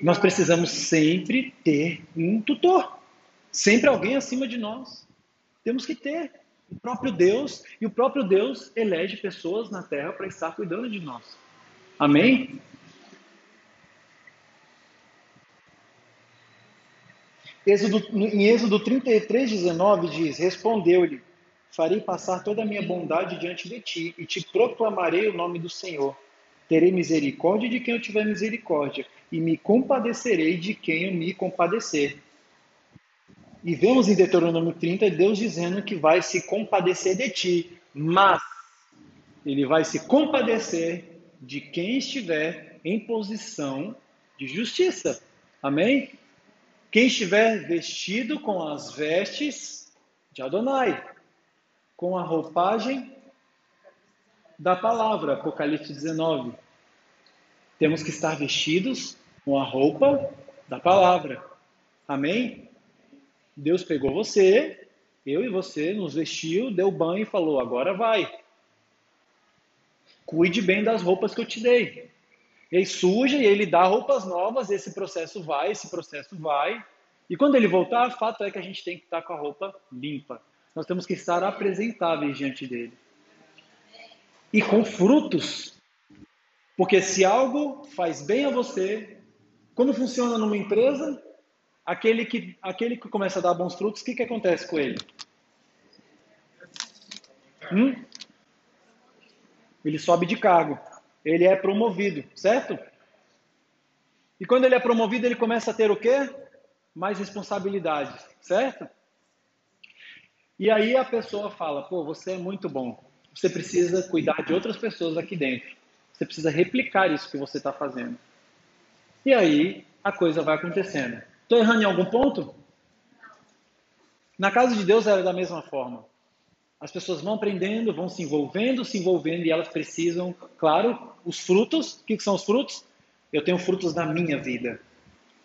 S1: Nós precisamos sempre ter um tutor. Sempre alguém acima de nós. Temos que ter o próprio Deus, e o próprio Deus elege pessoas na terra para estar cuidando de nós. Amém? Êxodo, em Êxodo 33, 19 diz: Respondeu-lhe: Farei passar toda a minha bondade diante de ti, e te proclamarei o nome do Senhor. Terei misericórdia de quem eu tiver misericórdia, e me compadecerei de quem eu me compadecer. E vemos em Deuteronômio 30 Deus dizendo que vai se compadecer de ti, mas ele vai se compadecer de quem estiver em posição de justiça. Amém? Quem estiver vestido com as vestes de Adonai, com a roupagem da palavra, Apocalipse 19. Temos que estar vestidos com a roupa da palavra. Amém? Deus pegou você, eu e você, nos vestiu, deu banho e falou: agora vai. Cuide bem das roupas que eu te dei. E aí suja e ele dá roupas novas, esse processo vai, esse processo vai. E quando ele voltar, fato é que a gente tem que estar com a roupa limpa. nós temos que estar apresentáveis diante dele. E com frutos. Porque se algo faz bem a você, como funciona numa empresa? Aquele que, aquele que começa a dar bons frutos, o que, que acontece com ele? Hum? Ele sobe de cargo. Ele é promovido, certo? E quando ele é promovido, ele começa a ter o quê? Mais responsabilidades, certo? E aí a pessoa fala: pô, você é muito bom. Você precisa cuidar de outras pessoas aqui dentro. Você precisa replicar isso que você está fazendo. E aí a coisa vai acontecendo. Estou errando em algum ponto? Na casa de Deus era da mesma forma. As pessoas vão aprendendo, vão se envolvendo, se envolvendo e elas precisam, claro, os frutos. O que são os frutos? Eu tenho frutos na minha vida.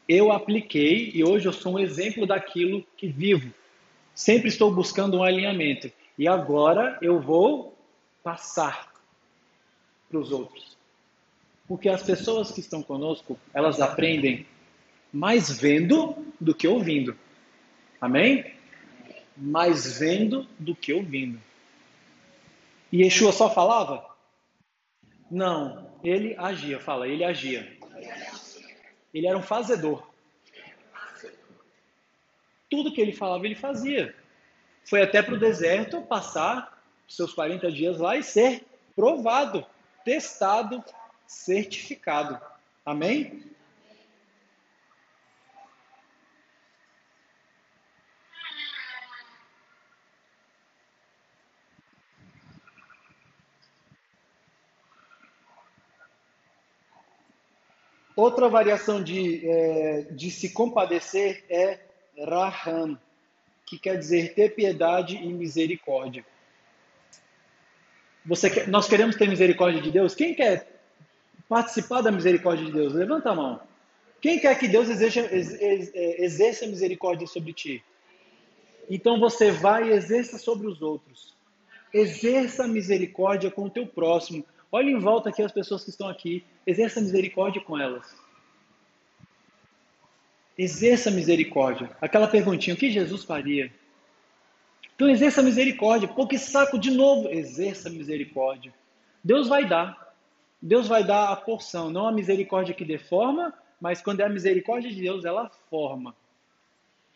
S1: Eu apliquei e hoje eu sou um exemplo daquilo que vivo. Sempre estou buscando um alinhamento. E agora eu vou passar para os outros. Porque as pessoas que estão conosco, elas aprendem mais vendo do que ouvindo. Amém? Mais vendo do que ouvindo. E Yeshua só falava? Não, ele agia, fala, ele agia. Ele era um fazedor. Tudo que ele falava, ele fazia. Foi até para o deserto passar seus 40 dias lá e ser provado, testado, certificado. Amém? Outra variação de, é, de se compadecer é Raham, que quer dizer ter piedade e misericórdia. Quer, nós queremos ter misericórdia de Deus? Quem quer participar da misericórdia de Deus? Levanta a mão. Quem quer que Deus exerça, é, exerça misericórdia sobre ti? Então você vai e exerça sobre os outros. Exerça misericórdia com o teu próximo. Olhe em volta aqui as pessoas que estão aqui. Exerça misericórdia com elas. Exerça misericórdia. Aquela perguntinha, o que Jesus faria? Então exerça misericórdia. Pô, que saco de novo. Exerça misericórdia. Deus vai dar. Deus vai dar a porção. Não a misericórdia que deforma, mas quando é a misericórdia de Deus, ela forma.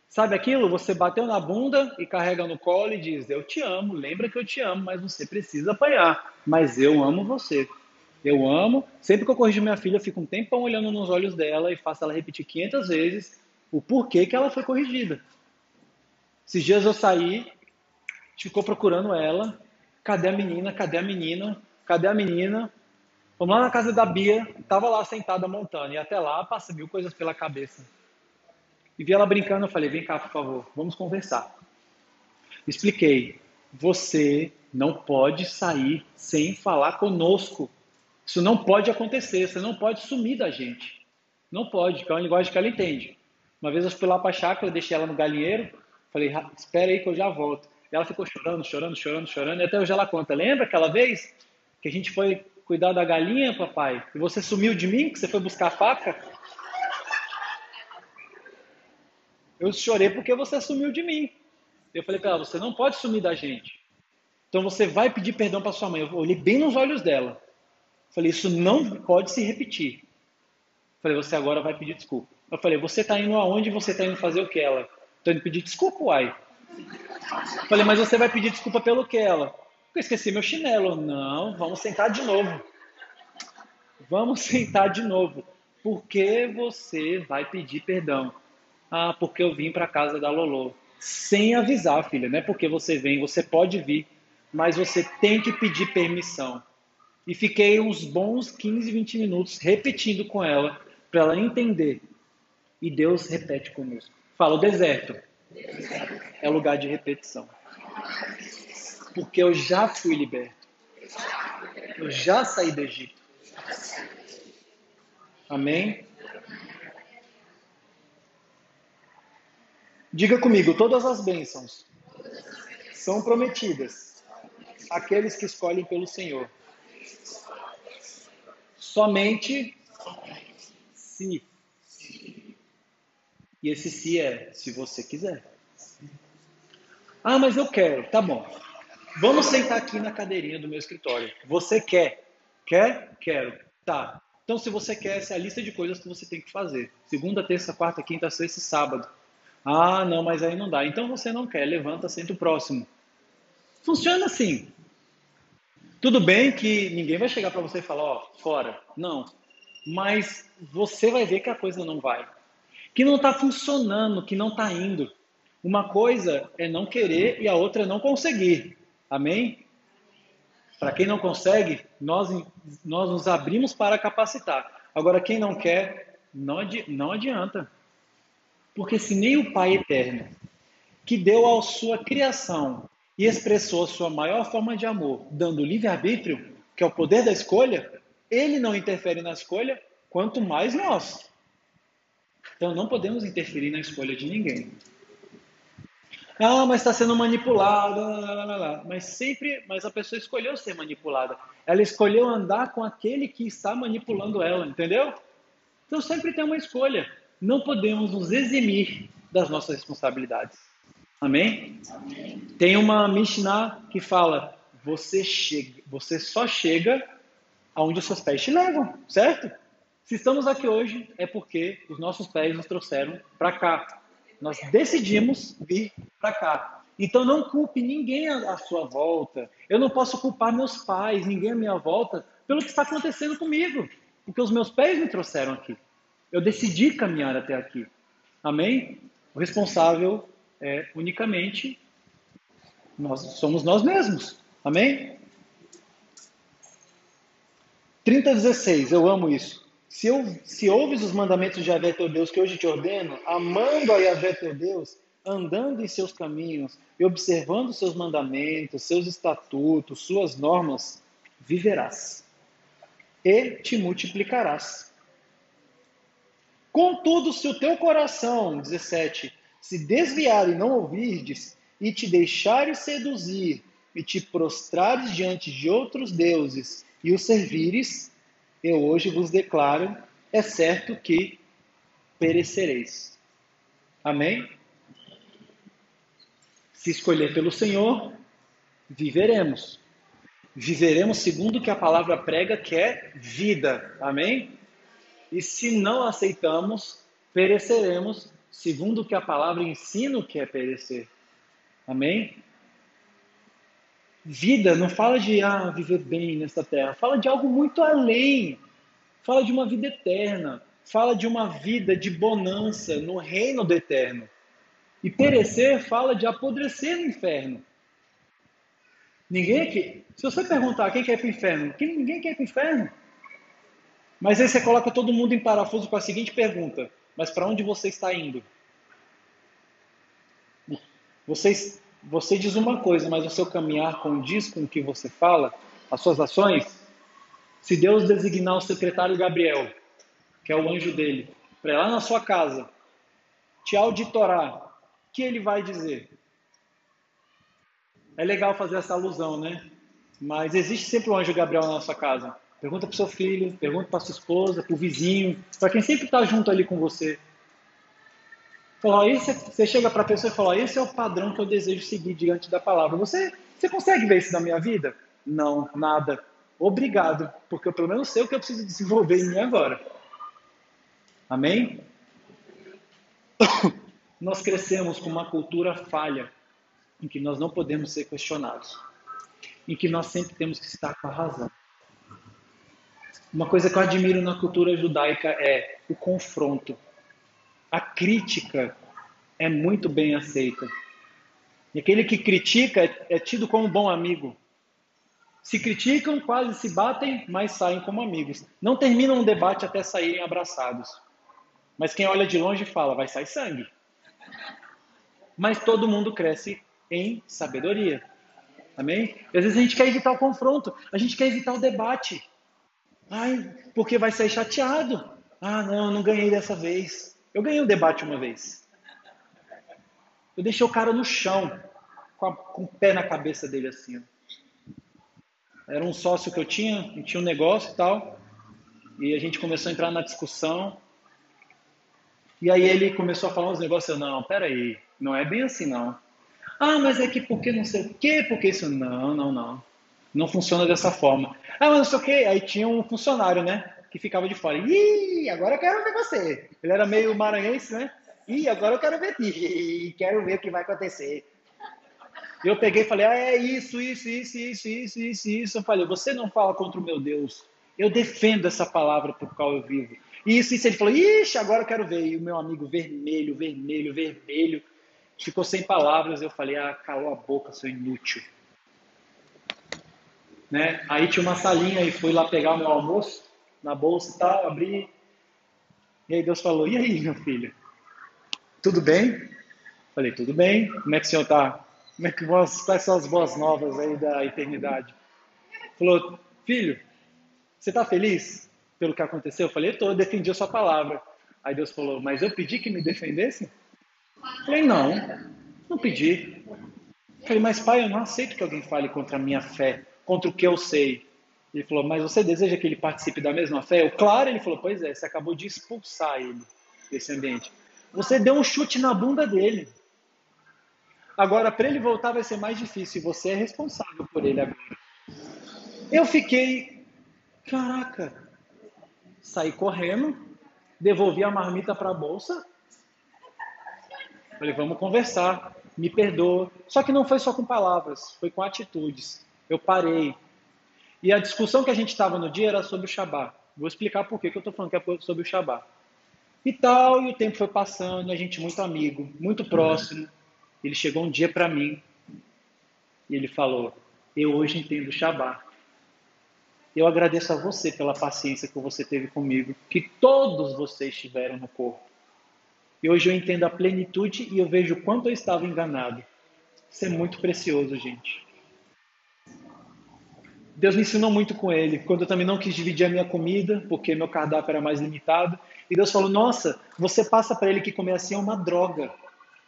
S1: Sabe aquilo? Você bateu na bunda e carrega no colo e diz: Eu te amo, lembra que eu te amo, mas você precisa apanhar. Mas eu amo você. Eu amo. Sempre que eu corrijo minha filha, eu fico um tempão olhando nos olhos dela e faço ela repetir 500 vezes o porquê que ela foi corrigida. Esses dias eu saí, ficou procurando ela. Cadê a menina? Cadê a menina? Cadê a menina? Vamos lá na casa da Bia, estava lá sentada montando, e até lá passa mil coisas pela cabeça. E vi ela brincando, eu falei, vem cá, por favor, vamos conversar. Expliquei, você não pode sair sem falar conosco. Isso não pode acontecer, você não pode sumir da gente. Não pode, porque é uma linguagem que ela entende. Uma vez eu fui lá para a chácara, deixei ela no galinheiro, falei, espera aí que eu já volto. E ela ficou chorando, chorando, chorando, chorando, e até hoje ela conta. Lembra aquela vez que a gente foi cuidar da galinha, papai? E você sumiu de mim, que você foi buscar a faca? Eu chorei porque você sumiu de mim. Eu falei para ela, você não pode sumir da gente. Então você vai pedir perdão para sua mãe. Eu olhei bem nos olhos dela. Falei, isso não pode se repetir. Falei, você agora vai pedir desculpa. Eu falei, você está indo aonde você está indo fazer o que ela? Estou indo pedir desculpa, uai. Falei, mas você vai pedir desculpa pelo que ela? Eu esqueci meu chinelo. Não, vamos sentar de novo. Vamos sentar de novo. Por que você vai pedir perdão? Ah, porque eu vim para casa da Lolo. Sem avisar, filha, não é porque você vem, você pode vir, mas você tem que pedir permissão. E fiquei uns bons 15, 20 minutos repetindo com ela, para ela entender. E Deus repete conosco. Fala, o deserto é lugar de repetição. Porque eu já fui liberto. Eu já saí do Egito. Amém? Diga comigo, todas as bênçãos são prometidas àqueles que escolhem pelo Senhor. Somente se. E esse se é se você quiser. Ah, mas eu quero. Tá bom. Vamos sentar aqui na cadeirinha do meu escritório. Você quer? Quer? Quero. Tá. Então, se você quer, essa é a lista de coisas que você tem que fazer. Segunda, terça, quarta, quinta, sexta e sábado. Ah, não, mas aí não dá. Então você não quer. Levanta, senta o próximo. Funciona assim. Tudo bem que ninguém vai chegar para você e falar, ó, fora. Não. Mas você vai ver que a coisa não vai. Que não está funcionando, que não está indo. Uma coisa é não querer e a outra é não conseguir. Amém? Para quem não consegue, nós, nós nos abrimos para capacitar. Agora, quem não quer, não, adi não adianta. Porque se nem o Pai Eterno, que deu a sua criação e expressou sua maior forma de amor, dando livre-arbítrio, que é o poder da escolha, ele não interfere na escolha, quanto mais nós. Então não podemos interferir na escolha de ninguém. Ah, mas está sendo manipulada. Mas sempre, mas a pessoa escolheu ser manipulada. Ela escolheu andar com aquele que está manipulando ela, entendeu? Então sempre tem uma escolha. Não podemos nos eximir das nossas responsabilidades. Amém? Tem uma Mishnah que fala: você chega, você só chega aonde os seus pés te levam, certo? Se estamos aqui hoje é porque os nossos pés nos trouxeram para cá. Nós decidimos vir para cá. Então não culpe ninguém à sua volta. Eu não posso culpar meus pais, ninguém à minha volta, pelo que está acontecendo comigo, porque os meus pés me trouxeram aqui. Eu decidi caminhar até aqui. Amém? O responsável é unicamente nós somos nós mesmos. Amém? 30:16, eu amo isso. Se, eu, se ouves os mandamentos de Yahvé teu Deus que hoje te ordeno, amando a Yahvé teu Deus, andando em seus caminhos e observando seus mandamentos, seus estatutos, suas normas, viverás e te multiplicarás. Contudo, se o teu coração, 17, se desviar e não ouvirdes, e te deixares seduzir, e te prostrares diante de outros deuses, e os servires, eu hoje vos declaro, é certo que perecereis. Amém? Se escolher pelo Senhor, viveremos. Viveremos segundo o que a palavra prega, que é vida. Amém? E se não aceitamos, pereceremos segundo o que a palavra ensina que é perecer. Amém? Vida não fala de ah, viver bem nesta terra, fala de algo muito além. Fala de uma vida eterna, fala de uma vida de bonança no reino do eterno. E perecer fala de apodrecer no inferno. Ninguém aqui, se você perguntar quem quer ir para o inferno, ninguém quer ir para o inferno. Mas aí você coloca todo mundo em parafuso com a seguinte pergunta: mas para onde você está indo? Vocês você diz uma coisa, mas o seu caminhar condiz com o que você fala, as suas ações? Se Deus designar o secretário Gabriel, que é o anjo dele, para ir lá na sua casa, te auditorar, o que ele vai dizer? É legal fazer essa alusão, né? Mas existe sempre o anjo Gabriel na nossa casa. Pergunta para o seu filho, pergunta para sua esposa, para o vizinho, para quem sempre está junto ali com você. Fala, esse, é, você chega para a pessoa e fala, esse é o padrão que eu desejo seguir diante da palavra. Você, você consegue ver isso na minha vida? Não, nada. Obrigado, porque eu pelo menos sei o que eu preciso desenvolver em mim agora. Amém? Nós crescemos com uma cultura falha, em que nós não podemos ser questionados, em que nós sempre temos que estar com a razão. Uma coisa que eu admiro na cultura judaica é o confronto a crítica é muito bem aceita. E aquele que critica é, tido como bom amigo. Se criticam, quase se batem, mas saem como amigos. Não terminam um debate até saírem abraçados. Mas quem olha de longe fala, vai sair sangue. Mas todo mundo cresce em sabedoria. Amém? Às vezes a gente quer evitar o confronto, a gente quer evitar o debate. Ai, porque vai sair chateado. Ah, não, não ganhei dessa vez. Eu ganhei o um debate uma vez. Eu deixei o cara no chão, com, a, com o pé na cabeça dele assim. Era um sócio que eu tinha, eu tinha um negócio e tal. E a gente começou a entrar na discussão. E aí ele começou a falar uns negócios. Eu, não, peraí, não é bem assim não. Ah, mas é que porque não sei o quê, porque isso. Não, não, não. Não funciona dessa forma. Ah, mas não sei o quê. Aí tinha um funcionário, né? Que ficava de fora. Ih, agora eu quero ver você. Ele era meio maranhense, né? Ih, agora eu quero ver ti. Quero ver o que vai acontecer. Eu peguei e falei, ah, é isso, isso, isso, isso, isso, isso, isso. Eu falei, você não fala contra o meu Deus. Eu defendo essa palavra por qual eu vivo. Isso, isso. Ele falou, ixi, agora eu quero ver. E o meu amigo vermelho, vermelho, vermelho, ficou sem palavras. Eu falei, ah, calou a boca, seu inútil. Né? Aí tinha uma salinha e fui lá pegar o meu almoço na bolsa e tal, abri. E aí Deus falou, e aí, meu filho? Tudo bem? Falei, tudo bem. Como é que o senhor tá? Como é que quais são as boas novas aí da eternidade? Falou, filho, você está feliz pelo que aconteceu? Eu falei, estou, eu defendi a sua palavra. Aí Deus falou, mas eu pedi que me defendesse? Falei, não, não pedi. Falei, mas pai, eu não aceito que alguém fale contra a minha fé, contra o que eu sei. Ele falou, mas você deseja que ele participe da mesma fé? Eu, claro, ele falou, pois é, você acabou de expulsar ele desse ambiente. Você deu um chute na bunda dele. Agora, para ele voltar vai ser mais difícil. E você é responsável por ele agora. Eu fiquei, caraca, saí correndo, devolvi a marmita para a bolsa. Falei, vamos conversar, me perdoa. Só que não foi só com palavras, foi com atitudes. Eu parei. E a discussão que a gente estava no dia era sobre o Shabá. Vou explicar por que, que eu estou falando que é sobre o Shabá. E tal, e o tempo foi passando, a gente muito amigo, muito próximo. Ele chegou um dia para mim e ele falou: Eu hoje entendo o Shabá. Eu agradeço a você pela paciência que você teve comigo, que todos vocês tiveram no corpo. E hoje eu entendo a plenitude e eu vejo o quanto eu estava enganado. Isso é muito precioso, gente. Deus me ensinou muito com ele, quando eu também não quis dividir a minha comida, porque meu cardápio era mais limitado. E Deus falou: Nossa, você passa para ele que comer assim é uma droga.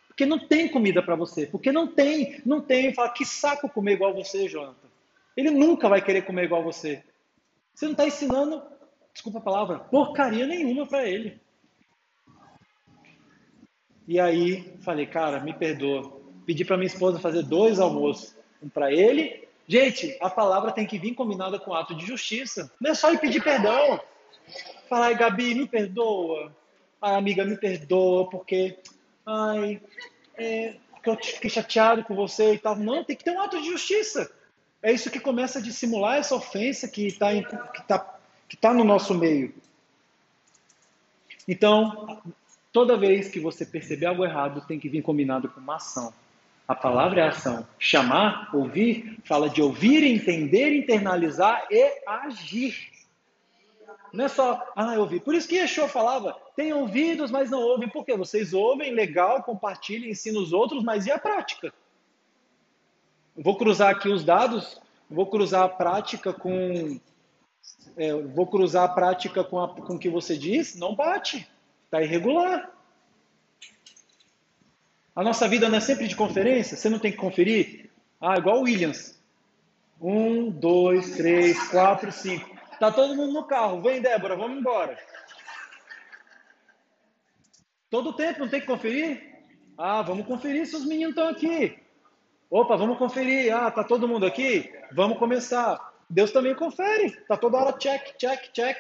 S1: Porque não tem comida para você. Porque não tem, não tem. Fala, que saco comer igual você, Jonathan. Ele nunca vai querer comer igual você. Você não está ensinando, desculpa a palavra, porcaria nenhuma para ele. E aí falei, cara, me perdoa. Pedi para minha esposa fazer dois almoços, um para ele. Gente, a palavra tem que vir combinada com ato de justiça. Não é só ir pedir perdão. Falar, Gabi, me perdoa. Ai, amiga, me perdoa, porque ai, é, eu fiquei chateado com você e tal. Não, tem que ter um ato de justiça. É isso que começa a dissimular essa ofensa que está que tá, que tá no nosso meio. Então, toda vez que você perceber algo errado, tem que vir combinado com uma ação. A palavra é ação. Chamar, ouvir, fala de ouvir, entender, internalizar e agir. Não é só, ah, eu ouvi. Por isso que Yeshua falava, tem ouvidos, mas não ouvem. Por quê? Vocês ouvem, legal, compartilhem, ensinam os outros, mas e a prática? Vou cruzar aqui os dados, vou cruzar a prática com... É, vou cruzar a prática com, com o que você diz, não bate. Está irregular. A nossa vida não é sempre de conferência? Você não tem que conferir? Ah, igual o Williams. Um, dois, três, quatro, cinco. Tá todo mundo no carro. Vem, Débora, vamos embora. Todo tempo, não tem que conferir? Ah, vamos conferir se os meninos estão aqui. Opa, vamos conferir. Ah, tá todo mundo aqui? Vamos começar. Deus também confere. Tá toda hora check, check, check.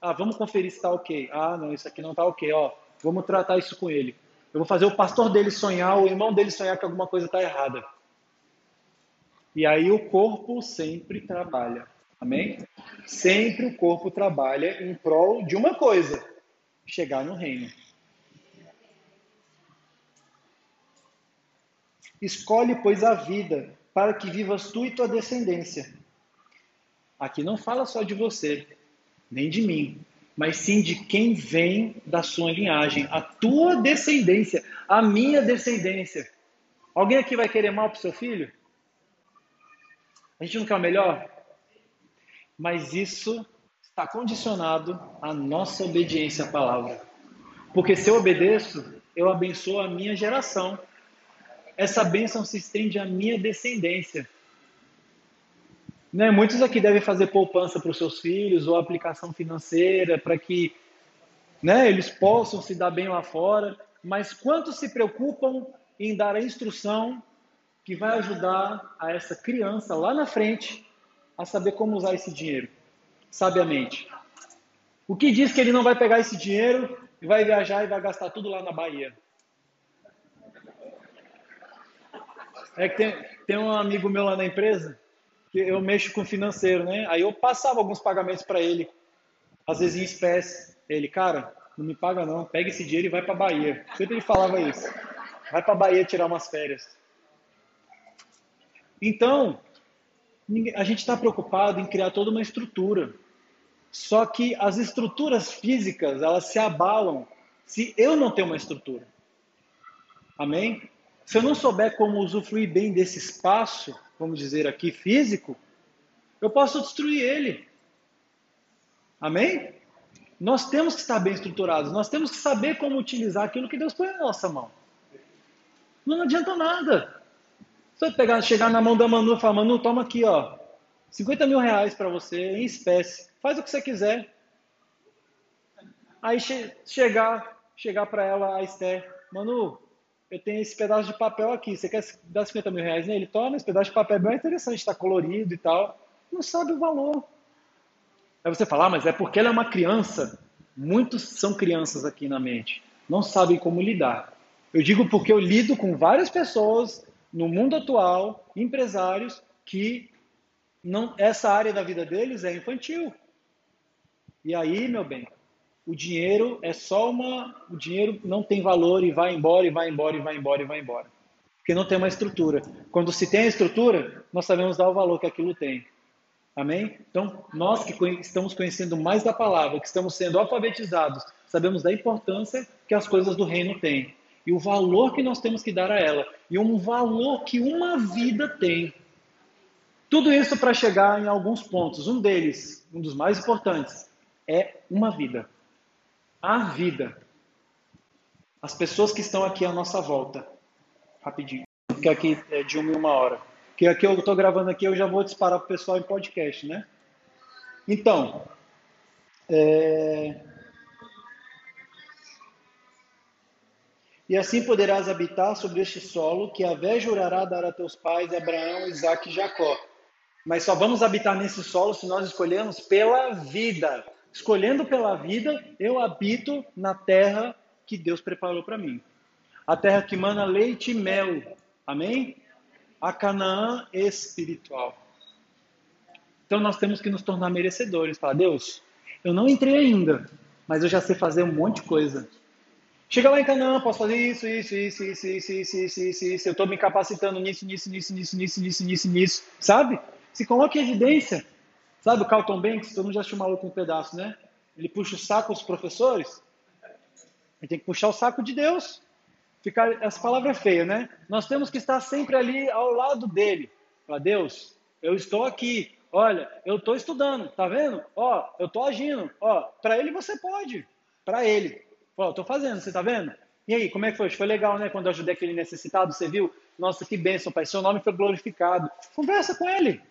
S1: Ah, vamos conferir se está ok. Ah, não, isso aqui não está ok. Ó, vamos tratar isso com ele. Eu vou fazer o pastor dele sonhar, o irmão dele sonhar que alguma coisa está errada. E aí o corpo sempre trabalha. Amém? Sempre o corpo trabalha em prol de uma coisa: chegar no reino. Escolhe, pois, a vida, para que vivas tu e tua descendência. Aqui não fala só de você, nem de mim, mas sim de quem vem da sua linhagem, a tua descendência, a minha descendência. Alguém aqui vai querer mal para o seu filho? A gente não quer o melhor? mas isso está condicionado à nossa obediência à palavra. Porque se eu obedeço, eu abençoo a minha geração. Essa bênção se estende à minha descendência. Né? Muitos aqui devem fazer poupança para os seus filhos ou aplicação financeira para que né, eles possam se dar bem lá fora. Mas quantos se preocupam em dar a instrução que vai ajudar a essa criança lá na frente a saber como usar esse dinheiro sabiamente. O que diz que ele não vai pegar esse dinheiro e vai viajar e vai gastar tudo lá na Bahia? É que tem, tem um amigo meu lá na empresa eu mexo com financeiro, né? Aí eu passava alguns pagamentos para ele, às vezes em espécie. Ele, cara, não me paga não, pega esse dinheiro e vai para Bahia. Sempre ele falava isso. Vai para Bahia tirar umas férias. Então, a gente está preocupado em criar toda uma estrutura. Só que as estruturas físicas, elas se abalam se eu não tenho uma estrutura. Amém? Se eu não souber como usufruir bem desse espaço, vamos dizer aqui, físico, eu posso destruir ele. Amém? Nós temos que estar bem estruturados, nós temos que saber como utilizar aquilo que Deus põe na nossa mão. Não adianta nada. Você pegar, chegar na mão da Manu e falar, Manu, toma aqui, ó, 50 mil reais para você em espécie. Faz o que você quiser. Aí che chegar, chegar para ela, a Esther, Manu, eu tenho esse pedaço de papel aqui, você quer dar 50 mil reais nele? Toma, esse pedaço de papel é bem interessante, está colorido e tal. Não sabe o valor. Aí você fala, ah, mas é porque ela é uma criança. Muitos são crianças aqui na mente. Não sabem como lidar. Eu digo porque eu lido com várias pessoas no mundo atual, empresários, que não, essa área da vida deles é infantil. E aí, meu bem, o dinheiro é só uma. O dinheiro não tem valor e vai embora, e vai embora, e vai embora, e vai embora. Porque não tem uma estrutura. Quando se tem a estrutura, nós sabemos dar o valor que aquilo tem. Amém? Então, nós que estamos conhecendo mais da palavra, que estamos sendo alfabetizados, sabemos da importância que as coisas do reino têm. E o valor que nós temos que dar a ela. E um valor que uma vida tem. Tudo isso para chegar em alguns pontos. Um deles, um dos mais importantes, é uma vida. A vida. As pessoas que estão aqui à nossa volta. Rapidinho. Porque aqui é de uma em uma hora. Porque aqui eu estou gravando aqui, eu já vou disparar para o pessoal em podcast, né? Então, é... E assim poderás habitar sobre este solo que a vé jurará dar a teus pais, Abraão, Isaac e Jacó mas só vamos habitar nesse solo se nós escolhermos pela vida. Escolhendo pela vida, eu habito na terra que Deus preparou para mim. A terra que mana leite e mel. Amém? A Canaã espiritual. Então nós temos que nos tornar merecedores. Falar, Deus, eu não entrei ainda, mas eu já sei fazer um monte de coisa. Chega lá em Canaã, posso fazer isso, isso, isso, isso, isso, isso, isso, isso, isso. Eu estou me capacitando nisso, nisso, nisso, nisso, nisso, nisso, nisso, nisso, sabe? se coloque em evidência. Sabe o Carlton Banks? Todo mundo já chamou com um pedaço, né? Ele puxa o saco dos professores. Ele tem que puxar o saco de Deus. Ficar, essa palavra é feia, né? Nós temos que estar sempre ali ao lado dele. Para Deus, eu estou aqui. Olha, eu estou estudando, tá vendo? Ó, eu estou agindo. Ó, para ele você pode. Para ele. Ó, estou fazendo, você tá vendo? E aí, como é que foi? Foi legal, né? Quando eu ajudei aquele necessitado, você viu? Nossa, que bênção, pai. Seu nome foi glorificado. Conversa com ele.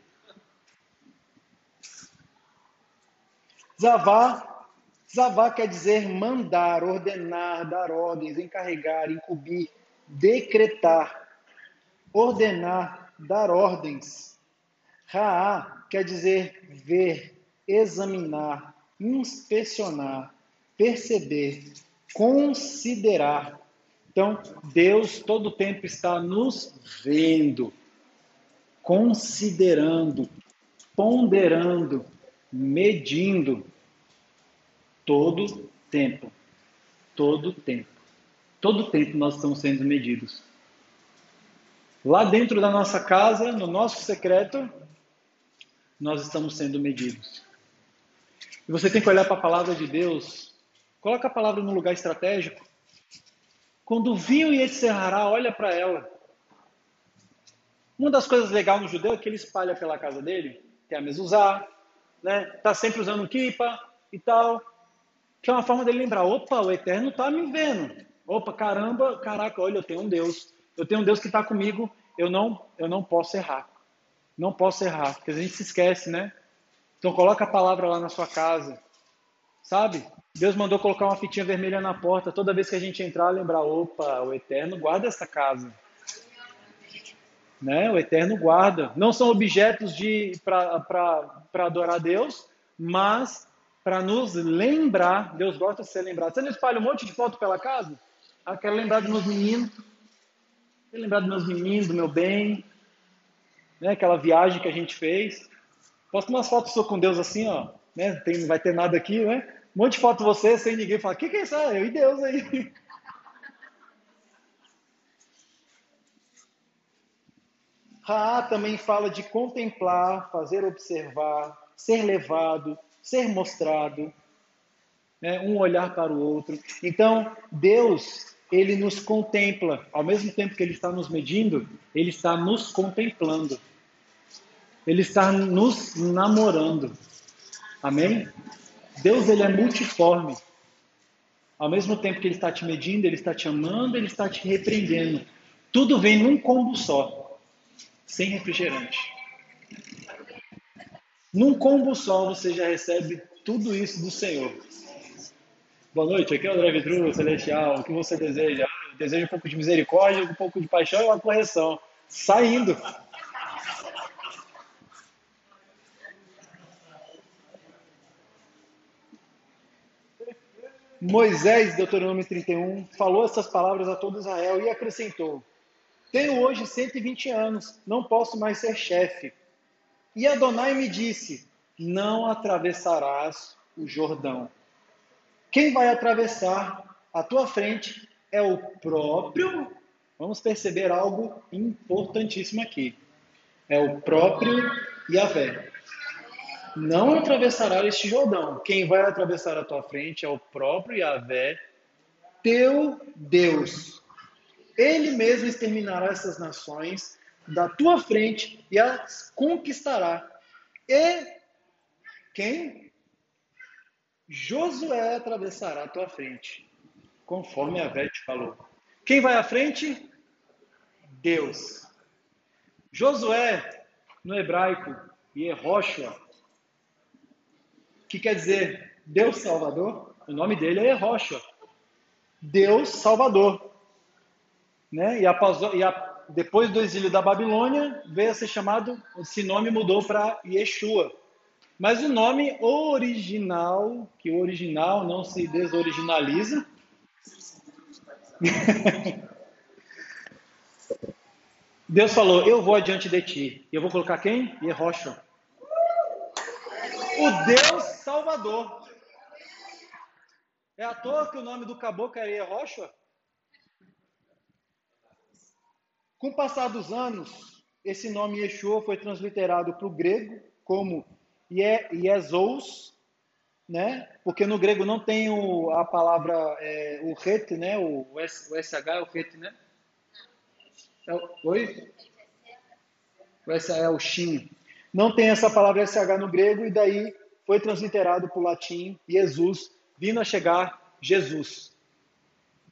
S1: Zavá, zavá quer dizer mandar, ordenar, dar ordens, encarregar, incumbir, decretar, ordenar, dar ordens. Raá quer dizer ver, examinar, inspecionar, perceber, considerar. Então, Deus todo o tempo está nos vendo, considerando, ponderando, medindo todo tempo. Todo tempo. Todo tempo nós estamos sendo medidos. Lá dentro da nossa casa, no nosso secreto, nós estamos sendo medidos. E você tem que olhar para a palavra de Deus. Coloca a palavra no lugar estratégico. Quando o vinho e encerrará, olha para ela. Uma das coisas legais no judeu é que ele espalha pela casa dele, tem a mezuzá, né? Tá sempre usando kipa e tal. Que é uma forma dele lembrar, opa, o Eterno tá me vendo. Opa, caramba, caraca, olha, eu tenho um Deus. Eu tenho um Deus que está comigo, eu não, eu não posso errar. Não posso errar, porque a gente se esquece, né? Então coloca a palavra lá na sua casa. Sabe? Deus mandou colocar uma fitinha vermelha na porta. Toda vez que a gente entrar, lembrar, opa, o Eterno guarda essa casa. Né? O Eterno guarda. Não são objetos de para adorar a Deus, mas para nos lembrar. Deus gosta de ser lembrado. Você não espalha um monte de foto pela casa? Ah, quero lembrar dos meus meninos. Quero lembrar dos meus meninos, do meu bem. Né? Aquela viagem que a gente fez. Posto umas fotos sou com Deus assim, ó. Né? Tem, não vai ter nada aqui, né? Um monte de foto de você sem ninguém falar, o que, que é isso? Ah, eu e Deus aí. Ra também fala de contemplar, fazer observar, ser levado, ser mostrado, né? um olhar para o outro. Então, Deus, ele nos contempla, ao mesmo tempo que ele está nos medindo, ele está nos contemplando. Ele está nos namorando. Amém? Deus ele é multiforme. Ao mesmo tempo que ele está te medindo, ele está te amando, ele está te repreendendo. Tudo vem num combo só, sem refrigerante. Num combo só você já recebe tudo isso do Senhor. Boa noite, aqui é o Drive True Celestial. O que você deseja? Eu desejo um pouco de misericórdia, um pouco de paixão e uma correção. Saindo. Moisés, Deuteronômio 31, falou essas palavras a todo Israel e acrescentou: Tenho hoje 120 anos, não posso mais ser chefe. E Adonai me disse: Não atravessarás o Jordão. Quem vai atravessar a tua frente é o próprio. Vamos perceber algo importantíssimo aqui. É o próprio Yahvé não atravessará este Jordão. Quem vai atravessar a tua frente é o próprio Yahvé, teu Deus. Ele mesmo exterminará essas nações da tua frente e as conquistará. E quem? Josué atravessará a tua frente, conforme Yahvé te falou. Quem vai à frente? Deus. Josué, no hebraico, Yehoshua, que quer dizer Deus Salvador. O nome dele é Rocha. Deus Salvador. Né? E, e a, depois do exílio da Babilônia, veio a ser chamado, esse nome mudou para Yeshua. Mas o nome original, que o original não se desoriginaliza. Deus falou: Eu vou adiante de ti. E eu vou colocar quem? Yehoshua. O Deus Salvador. É à toa que o nome do caboclo é Rocha? Com o passar dos anos, esse nome Yeshua foi transliterado para o grego como Iezous, né? Porque no grego não tem o, a palavra, é, o ret, né? O, o, SH é o ret, né? É, oi? O SH é o shin. Não tem essa palavra SH no grego e daí foi transliterado para o latim Jesus, vindo a chegar Jesus.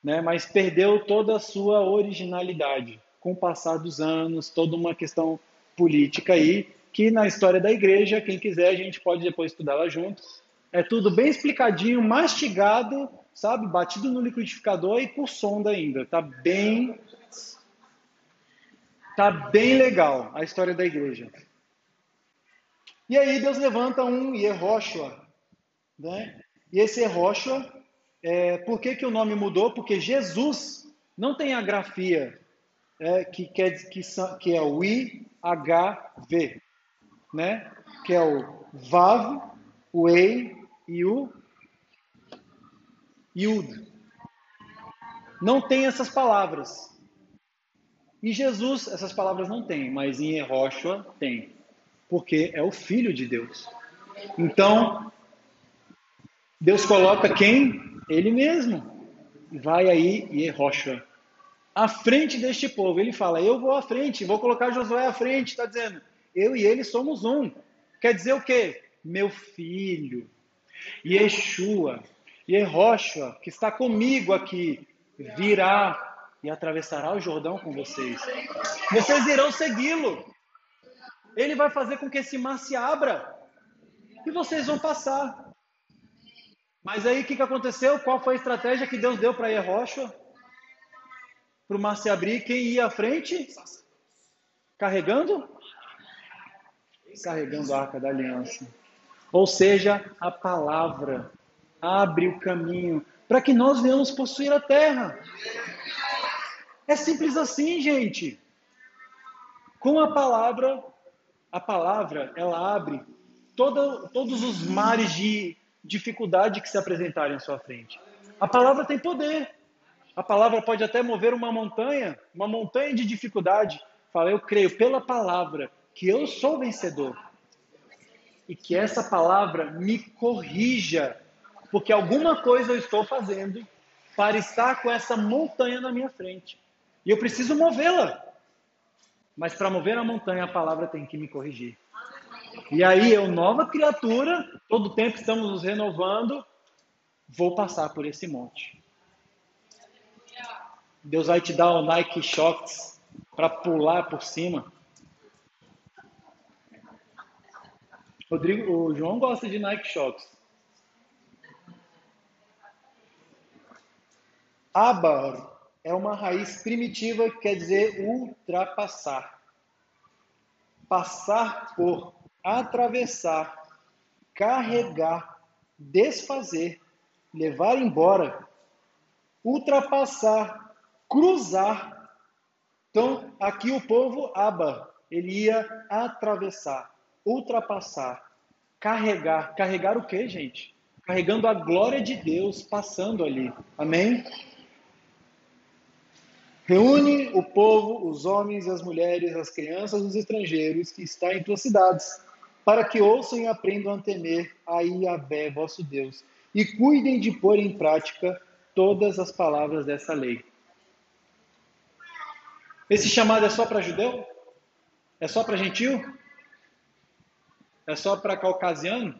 S1: Né? Mas perdeu toda a sua originalidade com o passar dos anos, toda uma questão política aí, que na história da igreja, quem quiser, a gente pode depois estudá-la juntos. É tudo bem explicadinho, mastigado, sabe? Batido no liquidificador e por sonda ainda. Tá bem. Tá bem legal a história da igreja. E aí Deus levanta um Yehoshua, né? E esse Yehoshua, é, por que, que o nome mudou? Porque Jesus não tem a grafia é, que, quer, que, que é o I-H-V, né? Que é o Vav, o Ei e o Yud. Não tem essas palavras. Em Jesus, essas palavras não tem, mas em Yehoshua tem porque é o Filho de Deus. Então, Deus coloca quem? Ele mesmo. Vai aí e rocha. À frente deste povo. Ele fala: Eu vou à frente, vou colocar Josué à frente. Está dizendo: Eu e ele somos um. Quer dizer o quê? Meu filho. Yeshua. Yehoshua, que está comigo aqui, virá e atravessará o Jordão com vocês. Vocês irão segui-lo. Ele vai fazer com que esse mar se abra e vocês vão passar. Mas aí o que, que aconteceu? Qual foi a estratégia que Deus deu para Yehoshua? Para o mar se abrir, quem ia à frente? Carregando? Carregando a arca da aliança. Ou seja, a palavra abre o caminho para que nós venhamos possuir a terra. É simples assim, gente. Com a palavra, a palavra, ela abre todos os mares de dificuldade que se apresentarem à sua frente. A palavra tem poder. A palavra pode até mover uma montanha, uma montanha de dificuldade. Fala, eu creio pela palavra que eu sou vencedor. E que essa palavra me corrija, porque alguma coisa eu estou fazendo para estar com essa montanha na minha frente. E eu preciso movê-la. Mas para mover a montanha, a palavra tem que me corrigir. E aí eu, nova criatura, todo tempo estamos nos renovando, vou passar por esse monte. Deus vai te dar o Nike Shocks para pular por cima. Rodrigo, o João gosta de Nike Shocks. Abar é uma raiz primitiva que quer dizer ultrapassar. Passar por, atravessar, carregar, desfazer, levar embora, ultrapassar, cruzar. Então, aqui o povo Aba, ele ia atravessar, ultrapassar, carregar. Carregar o que, gente? Carregando a glória de Deus passando ali. Amém? Reúne o povo, os homens as mulheres, as crianças, os estrangeiros que estão em tuas cidades, para que ouçam e aprendam a temer a Iavé, vosso Deus, e cuidem de pôr em prática todas as palavras dessa lei. Esse chamado é só para judeu? É só para gentil? É só para caucasiano?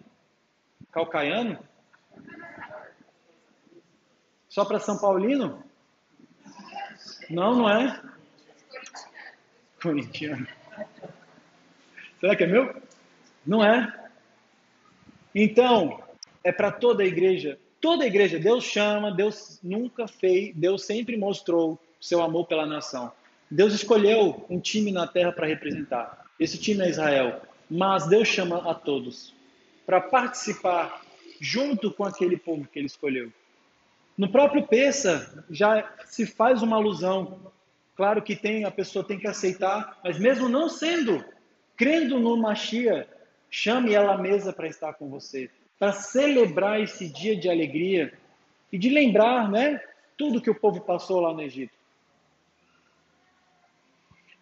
S1: Calcaiano? Só para São Paulino? Não, não é. Corintiano. Será que é meu? Não é. Então, é para toda a igreja. Toda a igreja, Deus chama, Deus nunca fez, Deus sempre mostrou seu amor pela nação. Deus escolheu um time na terra para representar. Esse time é Israel. Mas Deus chama a todos para participar junto com aquele povo que ele escolheu. No próprio Peça já se faz uma alusão. Claro que tem a pessoa tem que aceitar, mas mesmo não sendo, crendo no Machia, chame ela à mesa para estar com você, para celebrar esse dia de alegria e de lembrar, né, tudo que o povo passou lá no Egito.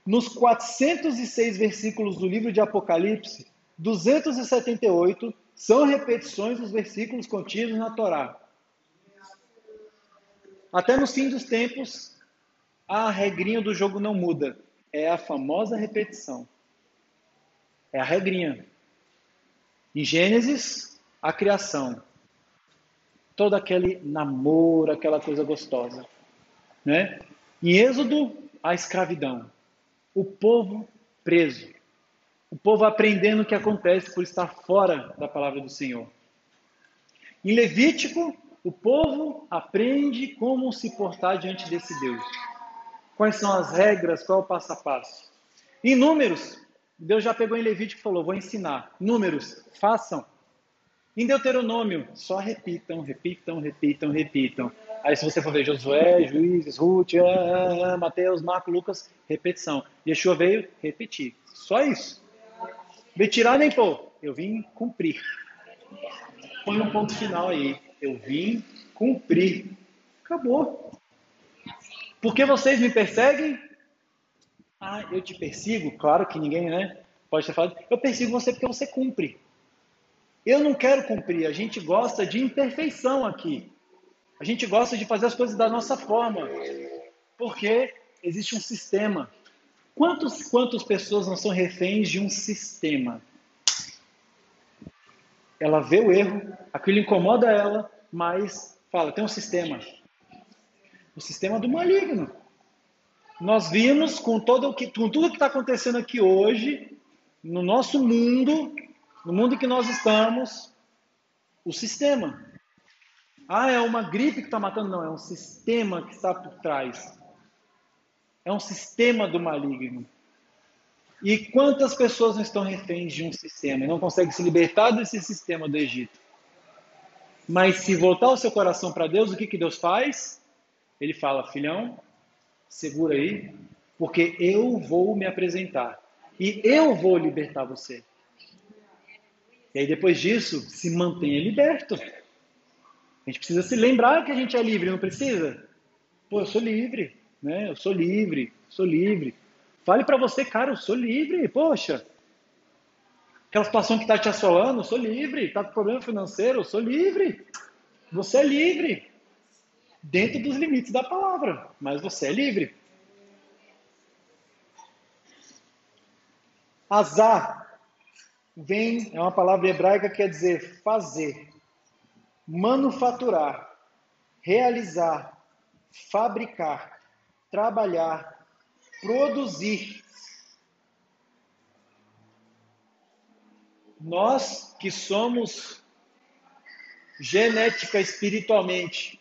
S1: Nos 406 versículos do livro de Apocalipse, 278 são repetições dos versículos contidos na Torá. Até no fim dos tempos, a regrinha do jogo não muda. É a famosa repetição. É a regrinha. Em Gênesis, a criação. Todo aquele namoro, aquela coisa gostosa. Né? Em Êxodo, a escravidão. O povo preso. O povo aprendendo o que acontece por estar fora da palavra do Senhor. Em Levítico, o povo aprende como se portar diante desse Deus. Quais são as regras, qual é o passo a passo. Em Números, Deus já pegou em Levítico e falou: Vou ensinar. Números, façam. Em Deuteronômio, só repitam, repitam, repitam, repitam. Aí, se você for ver Josué, Juízes, Ruth, ah, ah, Mateus, Marco, Lucas, repetição. Yeshua veio repetir. Só isso. Veio tirar nem pôr. Eu vim cumprir. Põe um ponto final aí. Eu vim cumprir. Acabou. Por que vocês me perseguem? Ah, eu te persigo? Claro que ninguém, né? Pode ter falado. Eu persigo você porque você cumpre. Eu não quero cumprir. A gente gosta de imperfeição aqui. A gente gosta de fazer as coisas da nossa forma. Porque existe um sistema. Quantos, quantas pessoas não são reféns de um sistema? Ela vê o erro, aquilo incomoda ela, mas fala, tem um sistema. O sistema do maligno. Nós vimos com, todo, com tudo que está acontecendo aqui hoje, no nosso mundo, no mundo que nós estamos, o sistema. Ah, é uma gripe que está matando? Não, é um sistema que está por trás. É um sistema do maligno. E quantas pessoas não estão reféns de um sistema e não conseguem se libertar desse sistema do Egito? Mas se voltar o seu coração para Deus, o que, que Deus faz? Ele fala, filhão, segura aí, porque eu vou me apresentar e eu vou libertar você. E aí depois disso, se mantenha liberto. A gente precisa se lembrar que a gente é livre, não precisa? Pô, eu sou livre, né? Eu sou livre, sou livre. Fale para você, cara, eu sou livre, poxa. Aquela situação que está te assolando, eu sou livre. Está com problema financeiro, eu sou livre. Você é livre. Dentro dos limites da palavra, mas você é livre. Azar vem, é uma palavra hebraica que quer dizer fazer, manufaturar, realizar, fabricar, trabalhar, produzir. Nós que somos genética espiritualmente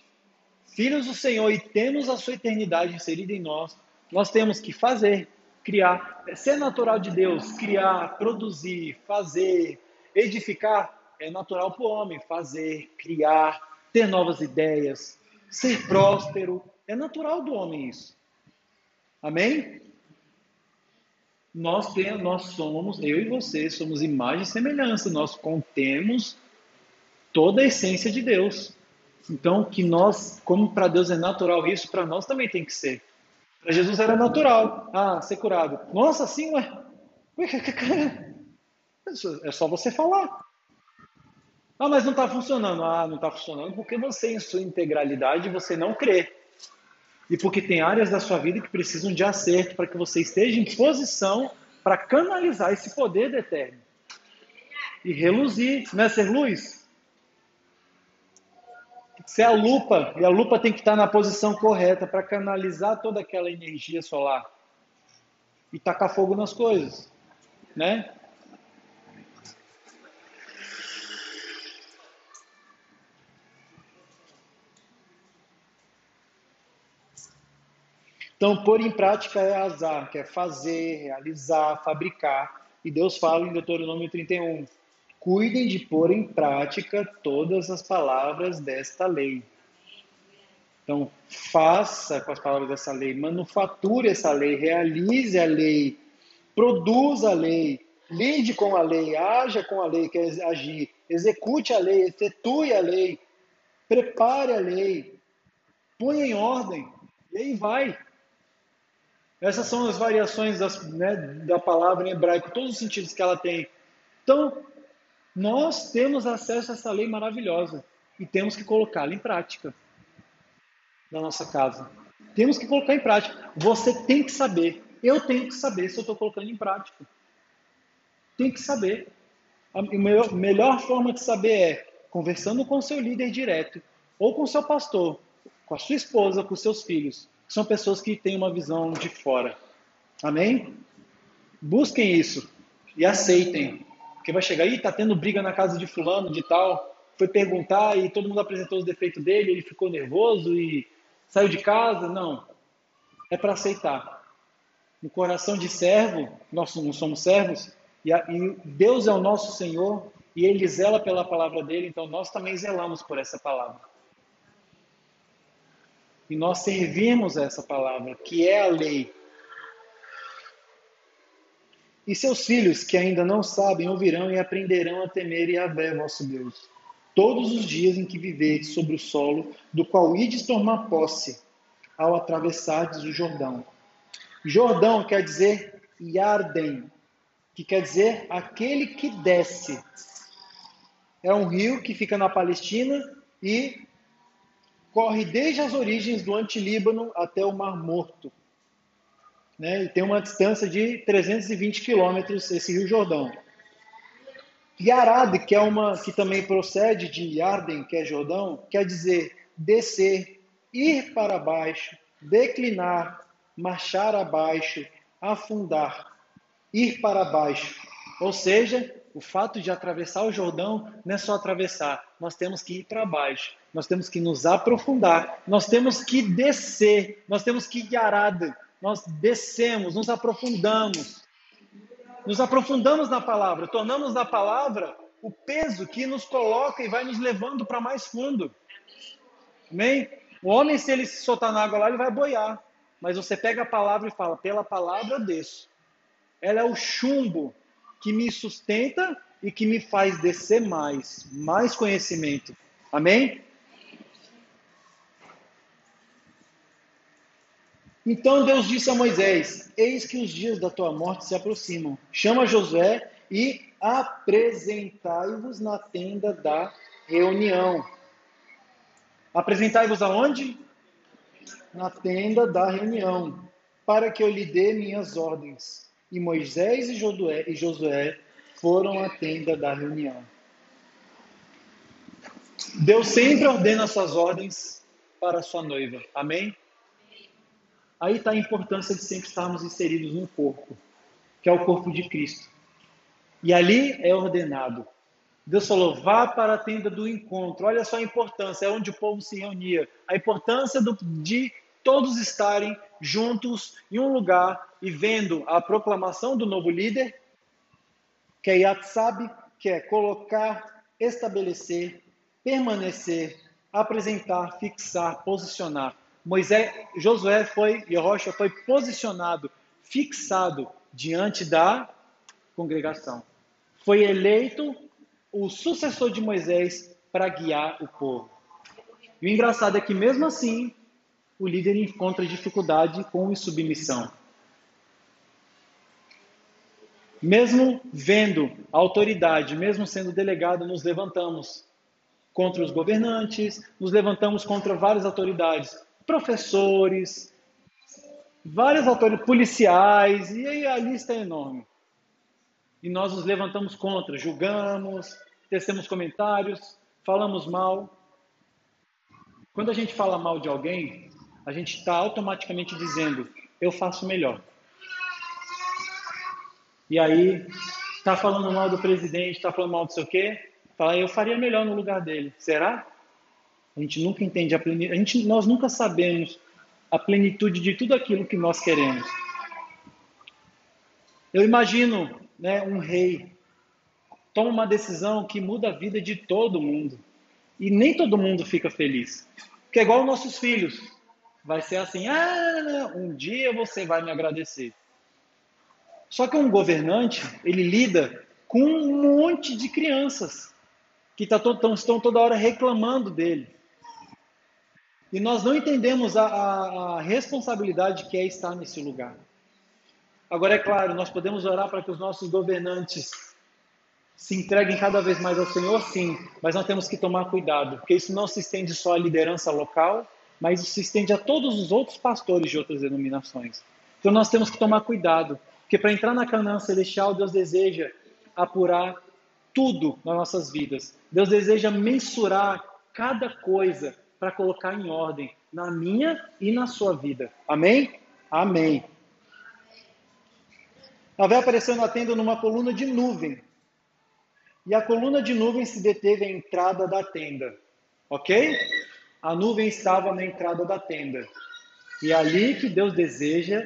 S1: filhos do Senhor e temos a sua eternidade inserida em nós, nós temos que fazer, criar, ser natural de Deus, criar, produzir, fazer, edificar é natural para o homem, fazer, criar, ter novas ideias, ser próspero, é natural do homem isso. Amém? Nós, temos, nós somos, eu e você, somos imagem e semelhança, nós contemos toda a essência de Deus. Então, que nós, como para Deus é natural isso, para nós também tem que ser. Para Jesus era natural. Ah, ser curado. Nossa, sim, ué. É só você falar. Ah, mas não está funcionando. Ah, não está funcionando porque você, em sua integralidade, você não crê e porque tem áreas da sua vida que precisam de acerto para que você esteja em posição para canalizar esse poder do eterno e reluzir, não é ser luz? Que ser a lupa, e a lupa tem que estar na posição correta para canalizar toda aquela energia solar e tacar fogo nas coisas, né? Então, pôr em prática é azar, que é fazer, realizar, fabricar. E Deus fala em Deuteronômio 31, cuidem de pôr em prática todas as palavras desta lei. Então, faça com as palavras dessa lei, manufature essa lei, realize a lei, produza a lei, lide com a lei, haja com a lei, quer agir, execute a lei, efetue a lei, prepare a lei, ponha em ordem, e aí vai. Essas são as variações das, né, da palavra em hebraico, todos os sentidos que ela tem. Então, nós temos acesso a essa lei maravilhosa e temos que colocá-la em prática na nossa casa. Temos que colocar em prática. Você tem que saber. Eu tenho que saber se eu estou colocando em prática. Tem que saber. A melhor, melhor forma de saber é conversando com seu líder direto, ou com seu pastor, com a sua esposa, com seus filhos são pessoas que têm uma visão de fora. Amém? Busquem isso e aceitem. Porque vai chegar aí, tá tendo briga na casa de fulano, de tal. Foi perguntar e todo mundo apresentou os defeitos dele, ele ficou nervoso e saiu de casa. Não. É para aceitar. No coração de servo, nós não somos servos, e, e Deus é o nosso Senhor e Ele zela pela palavra dele, então nós também zelamos por essa palavra e nós servimos essa palavra, que é a lei. E seus filhos, que ainda não sabem, ouvirão e aprenderão a temer Yahvé, vosso Deus, todos os dias em que viverdes sobre o solo, do qual ides tomar posse, ao atravessardes o Jordão. Jordão quer dizer Yarden, que quer dizer aquele que desce. É um rio que fica na Palestina e corre desde as origens do Antilíbano até o Mar Morto. Né? E tem uma distância de 320 quilômetros esse Rio Jordão. Yarad, que é uma que também procede de Yarden, que é Jordão, quer dizer descer, ir para baixo, declinar, marchar abaixo, afundar, ir para baixo. Ou seja, o fato de atravessar o Jordão não é só atravessar, nós temos que ir para baixo, nós temos que nos aprofundar, nós temos que descer, nós temos que ir arada, nós descemos, nos aprofundamos. nos aprofundamos na palavra, tornamos na palavra o peso que nos coloca e vai nos levando para mais fundo. Amém? O homem, se ele se soltar na água lá, ele vai boiar. Mas você pega a palavra e fala: pela palavra eu desço. Ela é o chumbo que me sustenta e que me faz descer mais, mais conhecimento. Amém? Então Deus disse a Moisés: Eis que os dias da tua morte se aproximam. Chama Josué e apresentai-vos na tenda da reunião. Apresentai-vos aonde? Na tenda da reunião, para que eu lhe dê minhas ordens. E Moisés e Josué, e Josué foram à tenda da reunião. Deus sempre ordena suas ordens para a sua noiva. Amém? Aí está a importância de sempre estarmos inseridos no corpo, que é o corpo de Cristo. E ali é ordenado. Deus falou: vá para a tenda do encontro. Olha só a importância, é onde o povo se reunia. A importância do, de todos estarem juntos em um lugar e vendo a proclamação do novo líder, que é Yatsab, que é colocar, estabelecer, permanecer, apresentar, fixar, posicionar. Moisés, Josué foi, Yehoshua foi posicionado, fixado diante da congregação. Foi eleito o sucessor de Moisés para guiar o povo. E o engraçado é que, mesmo assim, o líder encontra dificuldade com insubmissão. Mesmo vendo a autoridade, mesmo sendo delegado, nos levantamos contra os governantes, nos levantamos contra várias autoridades, professores, várias autoridades, policiais, e aí a lista é enorme. E nós nos levantamos contra, julgamos, tecemos comentários, falamos mal. Quando a gente fala mal de alguém, a gente está automaticamente dizendo, eu faço melhor. E aí, está falando mal do presidente, está falando mal do sei o quê, fala, eu faria melhor no lugar dele. Será? A gente nunca entende a plenitude, a gente, nós nunca sabemos a plenitude de tudo aquilo que nós queremos. Eu imagino né, um rei toma uma decisão que muda a vida de todo mundo e nem todo mundo fica feliz. Que é igual nossos filhos. Vai ser assim: ah, um dia você vai me agradecer. Só que um governante, ele lida com um monte de crianças que tá, estão toda hora reclamando dele. E nós não entendemos a, a, a responsabilidade que é estar nesse lugar. Agora, é claro, nós podemos orar para que os nossos governantes se entreguem cada vez mais ao Senhor, sim, mas nós temos que tomar cuidado, porque isso não se estende só à liderança local, mas isso se estende a todos os outros pastores de outras denominações. Então nós temos que tomar cuidado, porque para entrar na Canaã celestial, Deus deseja apurar tudo nas nossas vidas. Deus deseja mensurar cada coisa para colocar em ordem na minha e na sua vida. Amém? Amém. Ela apareceu na tenda numa coluna de nuvem. E a coluna de nuvem se deteve à entrada da tenda. Ok? A nuvem estava na entrada da tenda. E é ali que Deus deseja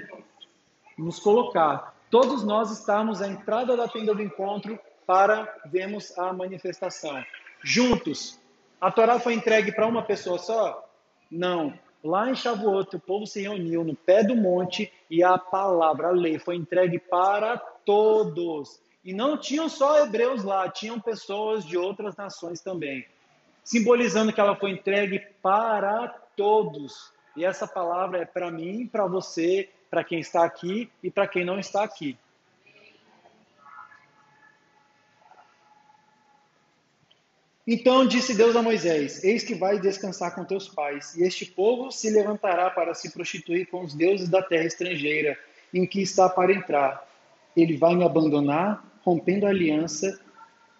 S1: nos colocar. Todos nós estamos à entrada da tenda do encontro para vermos a manifestação. Juntos, a Torá foi entregue para uma pessoa só? Não. Lá em Shavuot, o povo se reuniu no pé do monte e a palavra, a lei, foi entregue para todos. E não tinham só hebreus lá, tinham pessoas de outras nações também. Simbolizando que ela foi entregue para todos. E essa palavra é para mim, para você, para quem está aqui e para quem não está aqui. Então disse Deus a Moisés: Eis que vais descansar com teus pais, e este povo se levantará para se prostituir com os deuses da terra estrangeira, em que está para entrar. Ele vai me abandonar, rompendo a aliança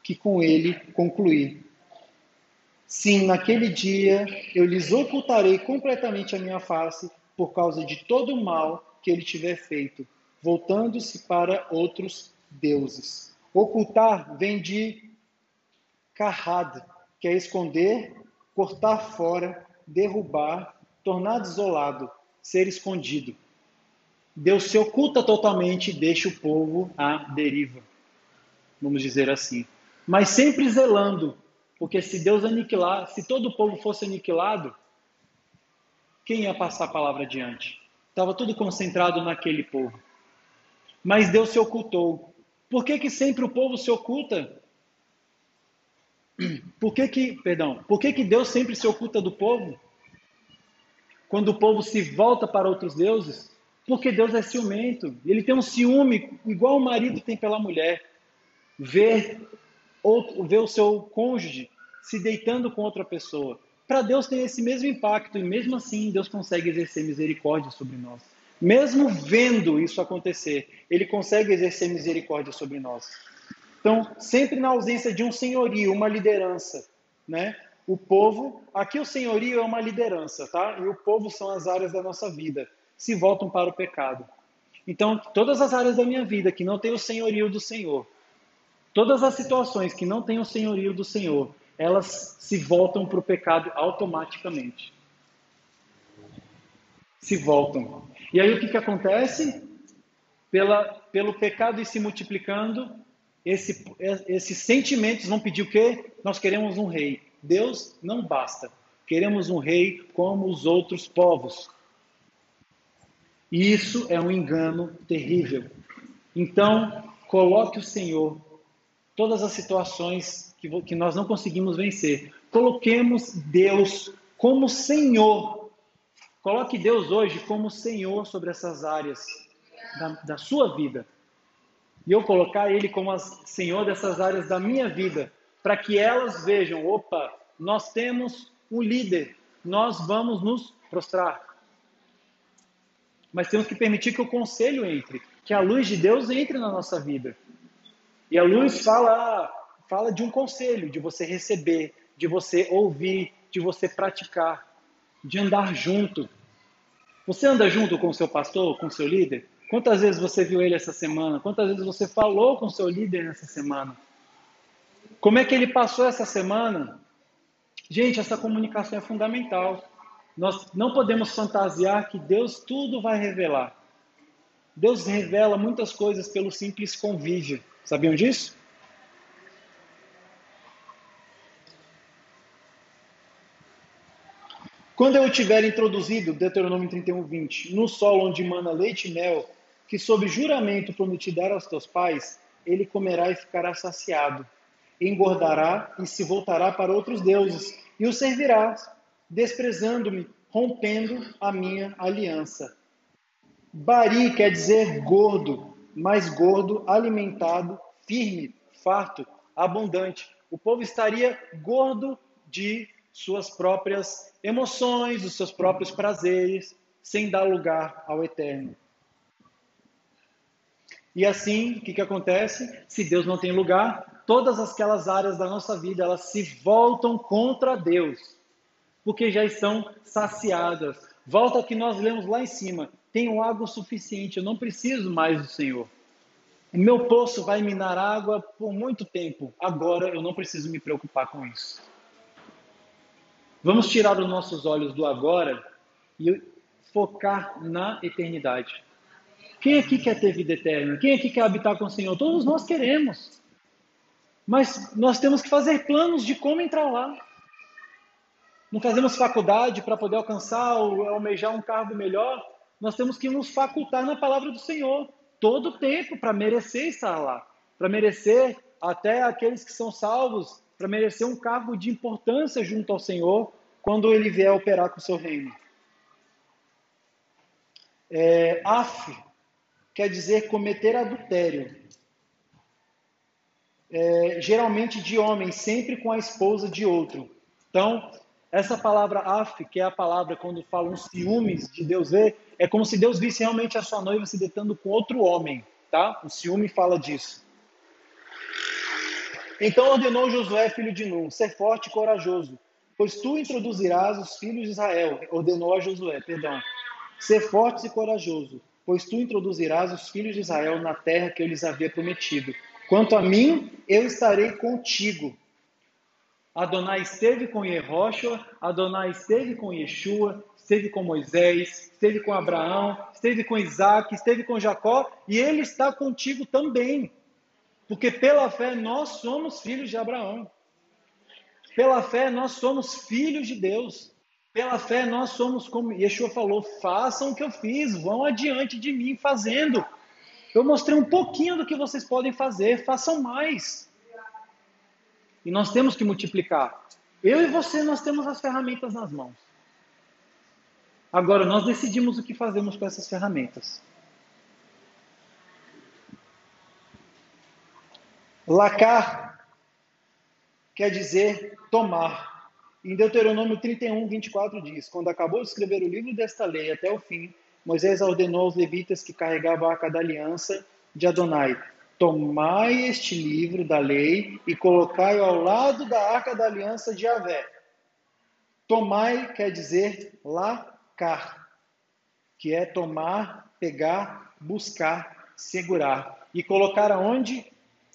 S1: que com ele concluí. Sim, naquele dia eu lhes ocultarei completamente a minha face por causa de todo o mal que ele tiver feito, voltando-se para outros deuses. Ocultar vem de Kahad, que é esconder, cortar fora, derrubar, tornar desolado, ser escondido. Deus se oculta totalmente e deixa o povo à deriva, vamos dizer assim. Mas sempre zelando, porque se Deus aniquilar, se todo o povo fosse aniquilado, quem ia passar a palavra adiante? Estava tudo concentrado naquele povo. Mas Deus se ocultou. Por que, que sempre o povo se oculta? Por que que, perdão, por que que Deus sempre se oculta do povo? Quando o povo se volta para outros deuses? Porque Deus é ciumento. Ele tem um ciúme igual o marido tem pela mulher. Ver, outro, ver o seu cônjuge se deitando com outra pessoa. Para Deus tem esse mesmo impacto e mesmo assim Deus consegue exercer misericórdia sobre nós. Mesmo vendo isso acontecer, ele consegue exercer misericórdia sobre nós. Então, sempre na ausência de um senhorio, uma liderança, né? O povo, aqui o senhorio é uma liderança, tá? E o povo são as áreas da nossa vida, se voltam para o pecado. Então, todas as áreas da minha vida que não tem o senhorio do Senhor, todas as situações que não têm o senhorio do Senhor, elas se voltam para o pecado automaticamente. Se voltam. E aí o que, que acontece? Pela, pelo pecado ir se multiplicando, esse, esses sentimentos vão pedir o quê? Nós queremos um rei. Deus não basta. Queremos um rei como os outros povos. E isso é um engano terrível. Então, coloque o Senhor todas as situações que, que nós não conseguimos vencer. Coloquemos Deus como Senhor. Coloque Deus hoje como Senhor sobre essas áreas da, da sua vida. E eu colocar Ele como Senhor dessas áreas da minha vida, para que elas vejam: opa, nós temos um líder, nós vamos nos prostrar. Mas temos que permitir que o conselho entre, que a luz de Deus entre na nossa vida. E a luz fala, fala de um conselho, de você receber, de você ouvir, de você praticar, de andar junto. Você anda junto com o seu pastor, com o seu líder? Quantas vezes você viu ele essa semana? Quantas vezes você falou com seu líder nessa semana? Como é que ele passou essa semana? Gente, essa comunicação é fundamental. Nós não podemos fantasiar que Deus tudo vai revelar. Deus revela muitas coisas pelo simples convívio. Sabiam disso? Quando eu tiver introduzido, Deuteronômio 31, 20, no solo onde mana leite e mel, que sob juramento prometi dar aos teus pais, ele comerá e ficará saciado, engordará e se voltará para outros deuses, e o servirá, desprezando-me, rompendo a minha aliança. Bari quer dizer gordo, mais gordo, alimentado, firme, farto, abundante. O povo estaria gordo de suas próprias emoções, dos seus próprios prazeres, sem dar lugar ao eterno. E assim, o que, que acontece? Se Deus não tem lugar, todas aquelas áreas da nossa vida elas se voltam contra Deus, porque já estão saciadas. Volta que nós lemos lá em cima. Tenho água suficiente, eu não preciso mais do Senhor. Meu poço vai minar água por muito tempo. Agora eu não preciso me preocupar com isso. Vamos tirar os nossos olhos do agora e focar na eternidade. Quem aqui quer ter vida eterna? Quem aqui quer habitar com o Senhor? Todos nós queremos. Mas nós temos que fazer planos de como entrar lá. Não fazemos faculdade para poder alcançar ou almejar um cargo melhor. Nós temos que nos facultar na palavra do Senhor todo o tempo para merecer estar lá, para merecer até aqueles que são salvos, para merecer um cargo de importância junto ao Senhor quando ele vier operar com o seu reino. É, af quer dizer cometer adultério. É, geralmente de homem, sempre com a esposa de outro. Então, essa palavra af, que é a palavra quando falam ciúmes de Deus ver, é como se Deus visse realmente a sua noiva se deitando com outro homem, tá? O ciúme fala disso. Então ordenou Josué, filho de Nun, ser forte e corajoso, pois tu introduzirás os filhos de Israel. Ordenou a Josué, perdão. Ser forte e corajoso, pois tu introduzirás os filhos de Israel na terra que eu lhes havia prometido. Quanto a mim, eu estarei contigo Adonai esteve com Yehoshua, Adonai esteve com Yeshua, esteve com Moisés, esteve com Abraão, esteve com Isaac, esteve com Jacó, e ele está contigo também. Porque pela fé nós somos filhos de Abraão. Pela fé nós somos filhos de Deus. Pela fé nós somos como Yeshua falou: façam o que eu fiz, vão adiante de mim fazendo. Eu mostrei um pouquinho do que vocês podem fazer, façam mais. E nós temos que multiplicar. Eu e você, nós temos as ferramentas nas mãos. Agora, nós decidimos o que fazemos com essas ferramentas. Lacar quer dizer tomar. Em Deuteronômio 31, 24 diz: Quando acabou de escrever o livro desta lei até o fim, Moisés ordenou aos levitas que carregavam a arca da aliança de Adonai: Tomai este livro da lei e colocai-o ao lado da arca da aliança de Javé. Tomai quer dizer lacar, que é tomar, pegar, buscar, segurar. E colocar aonde?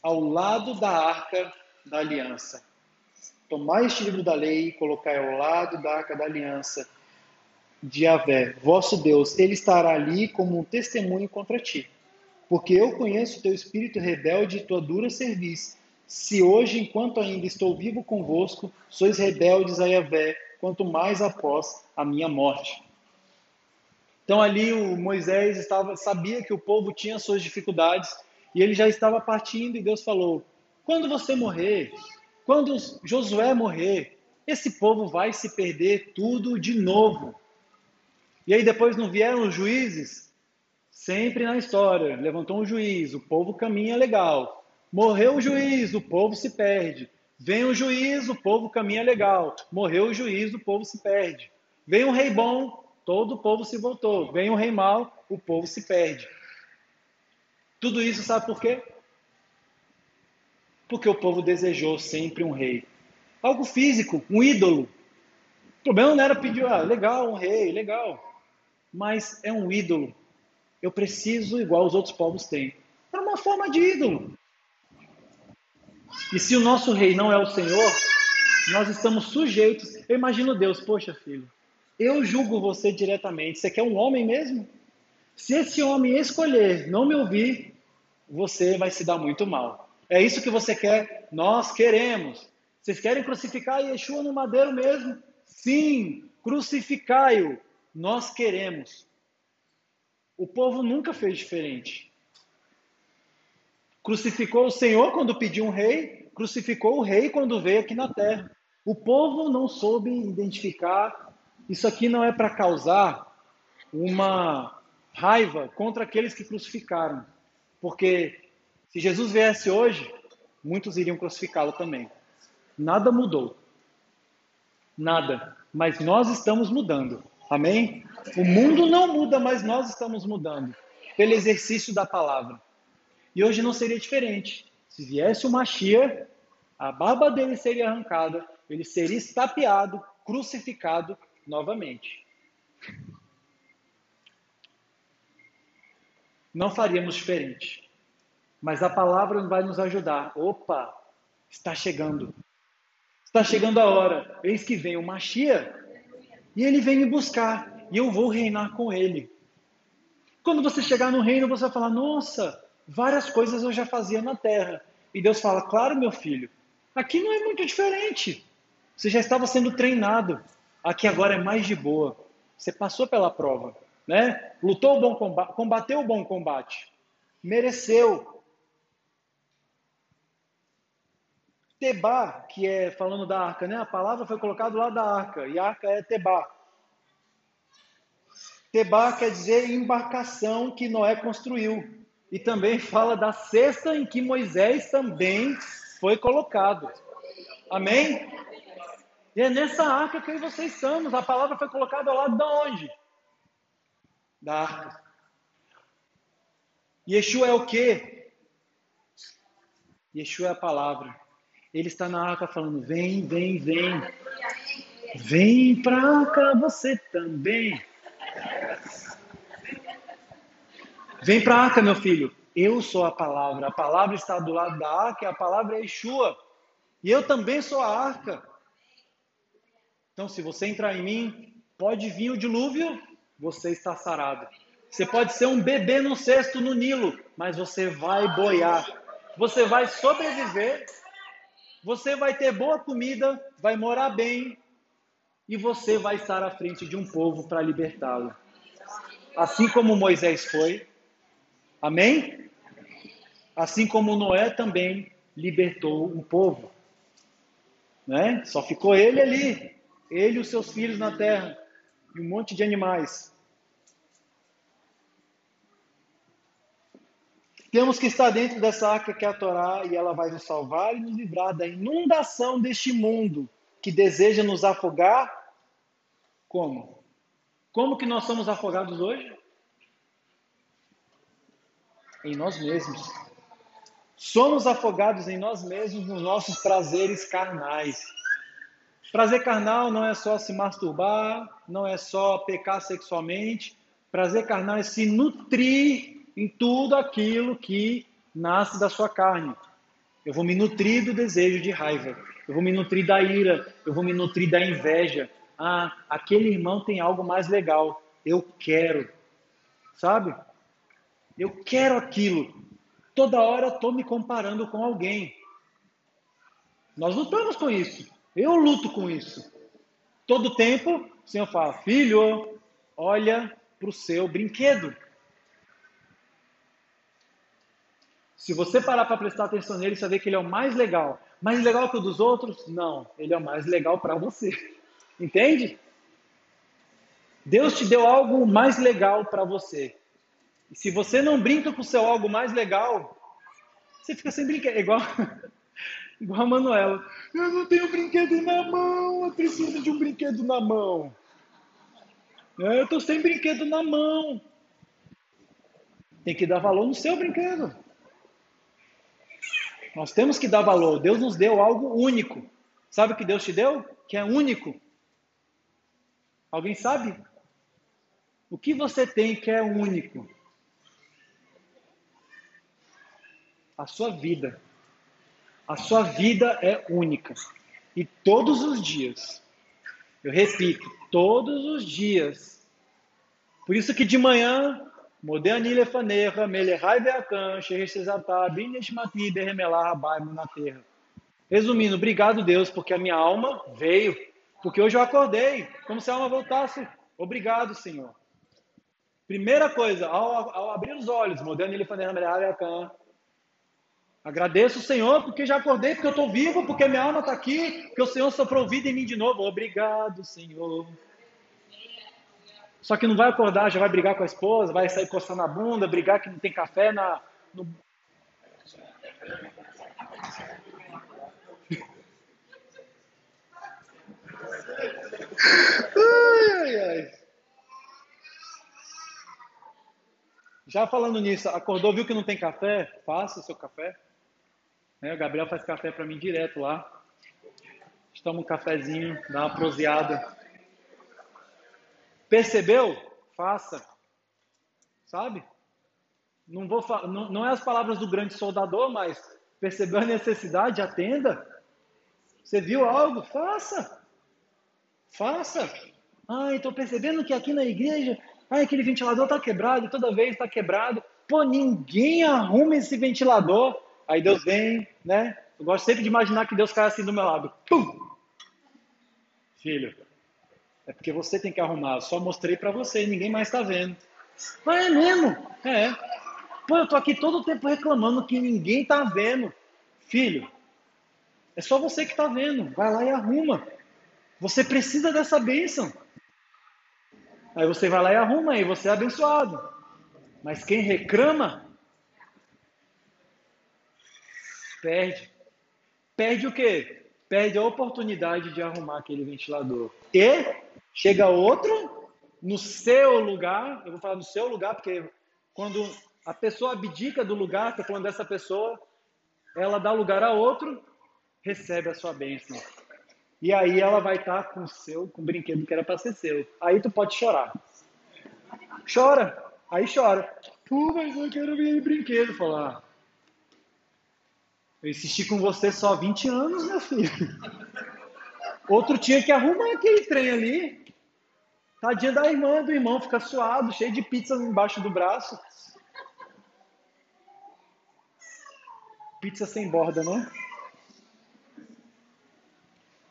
S1: Ao lado da arca da aliança. Tomai este livro da lei e colocai ao lado da arca da aliança de Javé, vosso Deus. Ele estará ali como um testemunho contra ti porque eu conheço teu espírito rebelde e tua dura serviço. Se hoje, enquanto ainda estou vivo convosco, sois rebeldes a Yahvé, quanto mais após a minha morte. Então ali o Moisés estava sabia que o povo tinha suas dificuldades e ele já estava partindo e Deus falou: "Quando você morrer, quando Josué morrer, esse povo vai se perder tudo de novo". E aí depois não vieram os juízes Sempre na história, levantou um juiz, o povo caminha legal. Morreu o juiz, o povo se perde. Vem o juiz, o povo caminha legal. Morreu o juiz, o povo se perde. Vem um rei bom, todo o povo se voltou. Vem um rei mau, o povo se perde. Tudo isso sabe por quê? Porque o povo desejou sempre um rei. Algo físico, um ídolo. O problema não era pedir, ah, legal, um rei, legal. Mas é um ídolo eu preciso igual os outros povos têm. É uma forma de ídolo. E se o nosso rei não é o Senhor, nós estamos sujeitos. Eu imagino Deus, poxa filho, eu julgo você diretamente. Você quer um homem mesmo? Se esse homem escolher não me ouvir, você vai se dar muito mal. É isso que você quer? Nós queremos. Vocês querem crucificar Yeshua no madeiro mesmo? Sim, crucificai-o. Nós queremos. O povo nunca fez diferente. Crucificou o Senhor quando pediu um rei, crucificou o rei quando veio aqui na terra. O povo não soube identificar. Isso aqui não é para causar uma raiva contra aqueles que crucificaram. Porque se Jesus viesse hoje, muitos iriam crucificá-lo também. Nada mudou. Nada. Mas nós estamos mudando. Amém? O mundo não muda, mas nós estamos mudando pelo exercício da palavra. E hoje não seria diferente. Se viesse o Machia, a barba dele seria arrancada, ele seria estapeado, crucificado novamente. Não faríamos diferente. Mas a palavra vai nos ajudar. Opa, está chegando. Está chegando a hora. Eis que vem o Machia e ele vem me buscar e eu vou reinar com ele. Quando você chegar no reino, você vai falar: Nossa, várias coisas eu já fazia na terra. E Deus fala: Claro, meu filho, aqui não é muito diferente. Você já estava sendo treinado. Aqui agora é mais de boa. Você passou pela prova, né? Lutou o bom combate, combateu o bom combate, mereceu. Tebá, que é falando da arca, né? A palavra foi colocada lá da arca, e a arca é Tebá. Tebá quer dizer embarcação que Noé construiu. E também fala da cesta em que Moisés também foi colocado. Amém? E é nessa arca que vocês estamos. A palavra foi colocada ao lado de onde? Da arca. Yeshua é o quê? Yeshua é a palavra. Ele está na arca falando: vem, vem, vem. Vem pra cá você também. Vem pra arca, meu filho. Eu sou a palavra. A palavra está do lado da arca e a palavra é Yeshua. E eu também sou a arca. Então, se você entrar em mim, pode vir o dilúvio, você está sarado. Você pode ser um bebê no cesto no Nilo, mas você vai boiar. Você vai sobreviver, você vai ter boa comida, vai morar bem e você vai estar à frente de um povo para libertá-lo. Assim como Moisés foi. Amém? Assim como Noé também libertou o povo. Né? Só ficou ele ali, ele e os seus filhos na terra, e um monte de animais. Temos que estar dentro dessa arca que é a Torá e ela vai nos salvar e nos livrar da inundação deste mundo que deseja nos afogar. Como? Como que nós somos afogados hoje? Em nós mesmos. Somos afogados em nós mesmos nos nossos prazeres carnais. Prazer carnal não é só se masturbar, não é só pecar sexualmente. Prazer carnal é se nutrir em tudo aquilo que nasce da sua carne. Eu vou me nutrir do desejo de raiva. Eu vou me nutrir da ira. Eu vou me nutrir da inveja. Ah, aquele irmão tem algo mais legal. Eu quero. Sabe? Eu quero aquilo. Toda hora estou me comparando com alguém. Nós lutamos com isso. Eu luto com isso. Todo tempo, o Senhor fala: Filho, olha para o seu brinquedo. Se você parar para prestar atenção nele, você ver que ele é o mais legal. Mais legal que o dos outros? Não, ele é o mais legal para você. Entende? Deus te deu algo mais legal para você. E se você não brinca com o seu algo mais legal, você fica sem brinquedo. Igual, igual a Manuela. Eu não tenho brinquedo na mão, eu preciso de um brinquedo na mão. É, eu estou sem brinquedo na mão. Tem que dar valor no seu brinquedo. Nós temos que dar valor. Deus nos deu algo único. Sabe o que Deus te deu? Que é único. Alguém sabe? O que você tem que é único? A sua vida. A sua vida é única. E todos os dias, eu repito, todos os dias. Por isso que de manhã Moderne lefanecha, melechai beakan, sheheshezatá, bineshmati, derremelar rabaimo na terra. Resumindo, obrigado Deus, porque a minha alma veio. Porque hoje eu acordei, como se a alma voltasse. Obrigado, Senhor. Primeira coisa, ao, ao abrir os olhos, moderne lefanecha, melechai beakan, Agradeço o Senhor porque já acordei, porque eu estou vivo, porque minha alma está aqui, porque o Senhor soprou vida em mim de novo. Obrigado, Senhor. Só que não vai acordar, já vai brigar com a esposa, vai sair coçando a bunda, brigar que não tem café na. No... ai, ai, ai. Já falando nisso, acordou, viu que não tem café? Faça o seu café. É, o Gabriel faz café para mim direto lá. Toma um cafezinho, dá uma proseada. Percebeu? Faça. Sabe? Não, vou, não, não é as palavras do grande soldador, mas percebeu a necessidade, atenda. Você viu algo? Faça. Faça. Ah, estou percebendo que aqui na igreja, ah, aquele ventilador está quebrado, toda vez está quebrado. Pô, ninguém arruma esse ventilador. Aí Deus vem, né? Eu gosto sempre de imaginar que Deus cai assim do meu lado. Pum! Filho, é porque você tem que arrumar. Eu só mostrei para você e ninguém mais está vendo. Mas é mesmo? É. Pô, eu tô aqui todo o tempo reclamando que ninguém tá vendo. Filho, é só você que tá vendo. Vai lá e arruma. Você precisa dessa bênção. Aí você vai lá e arruma e você é abençoado. Mas quem reclama, perde. Perde o quê? Perde a oportunidade de arrumar aquele ventilador. E Chega outro no seu lugar, eu vou falar no seu lugar, porque quando a pessoa abdica do lugar, estou falando dessa pessoa, ela dá lugar a outro, recebe a sua bênção. E aí ela vai estar com o seu, com o brinquedo que era para ser seu. Aí tu pode chorar. Chora, aí chora. Pô, mas eu quero ver brinquedo. Falar. Eu insisti com você só 20 anos, meu filho. Outro tinha que arrumar aquele trem ali. Tadinha da irmã, do irmão, fica suado, cheio de pizza embaixo do braço. Pizza sem borda, não?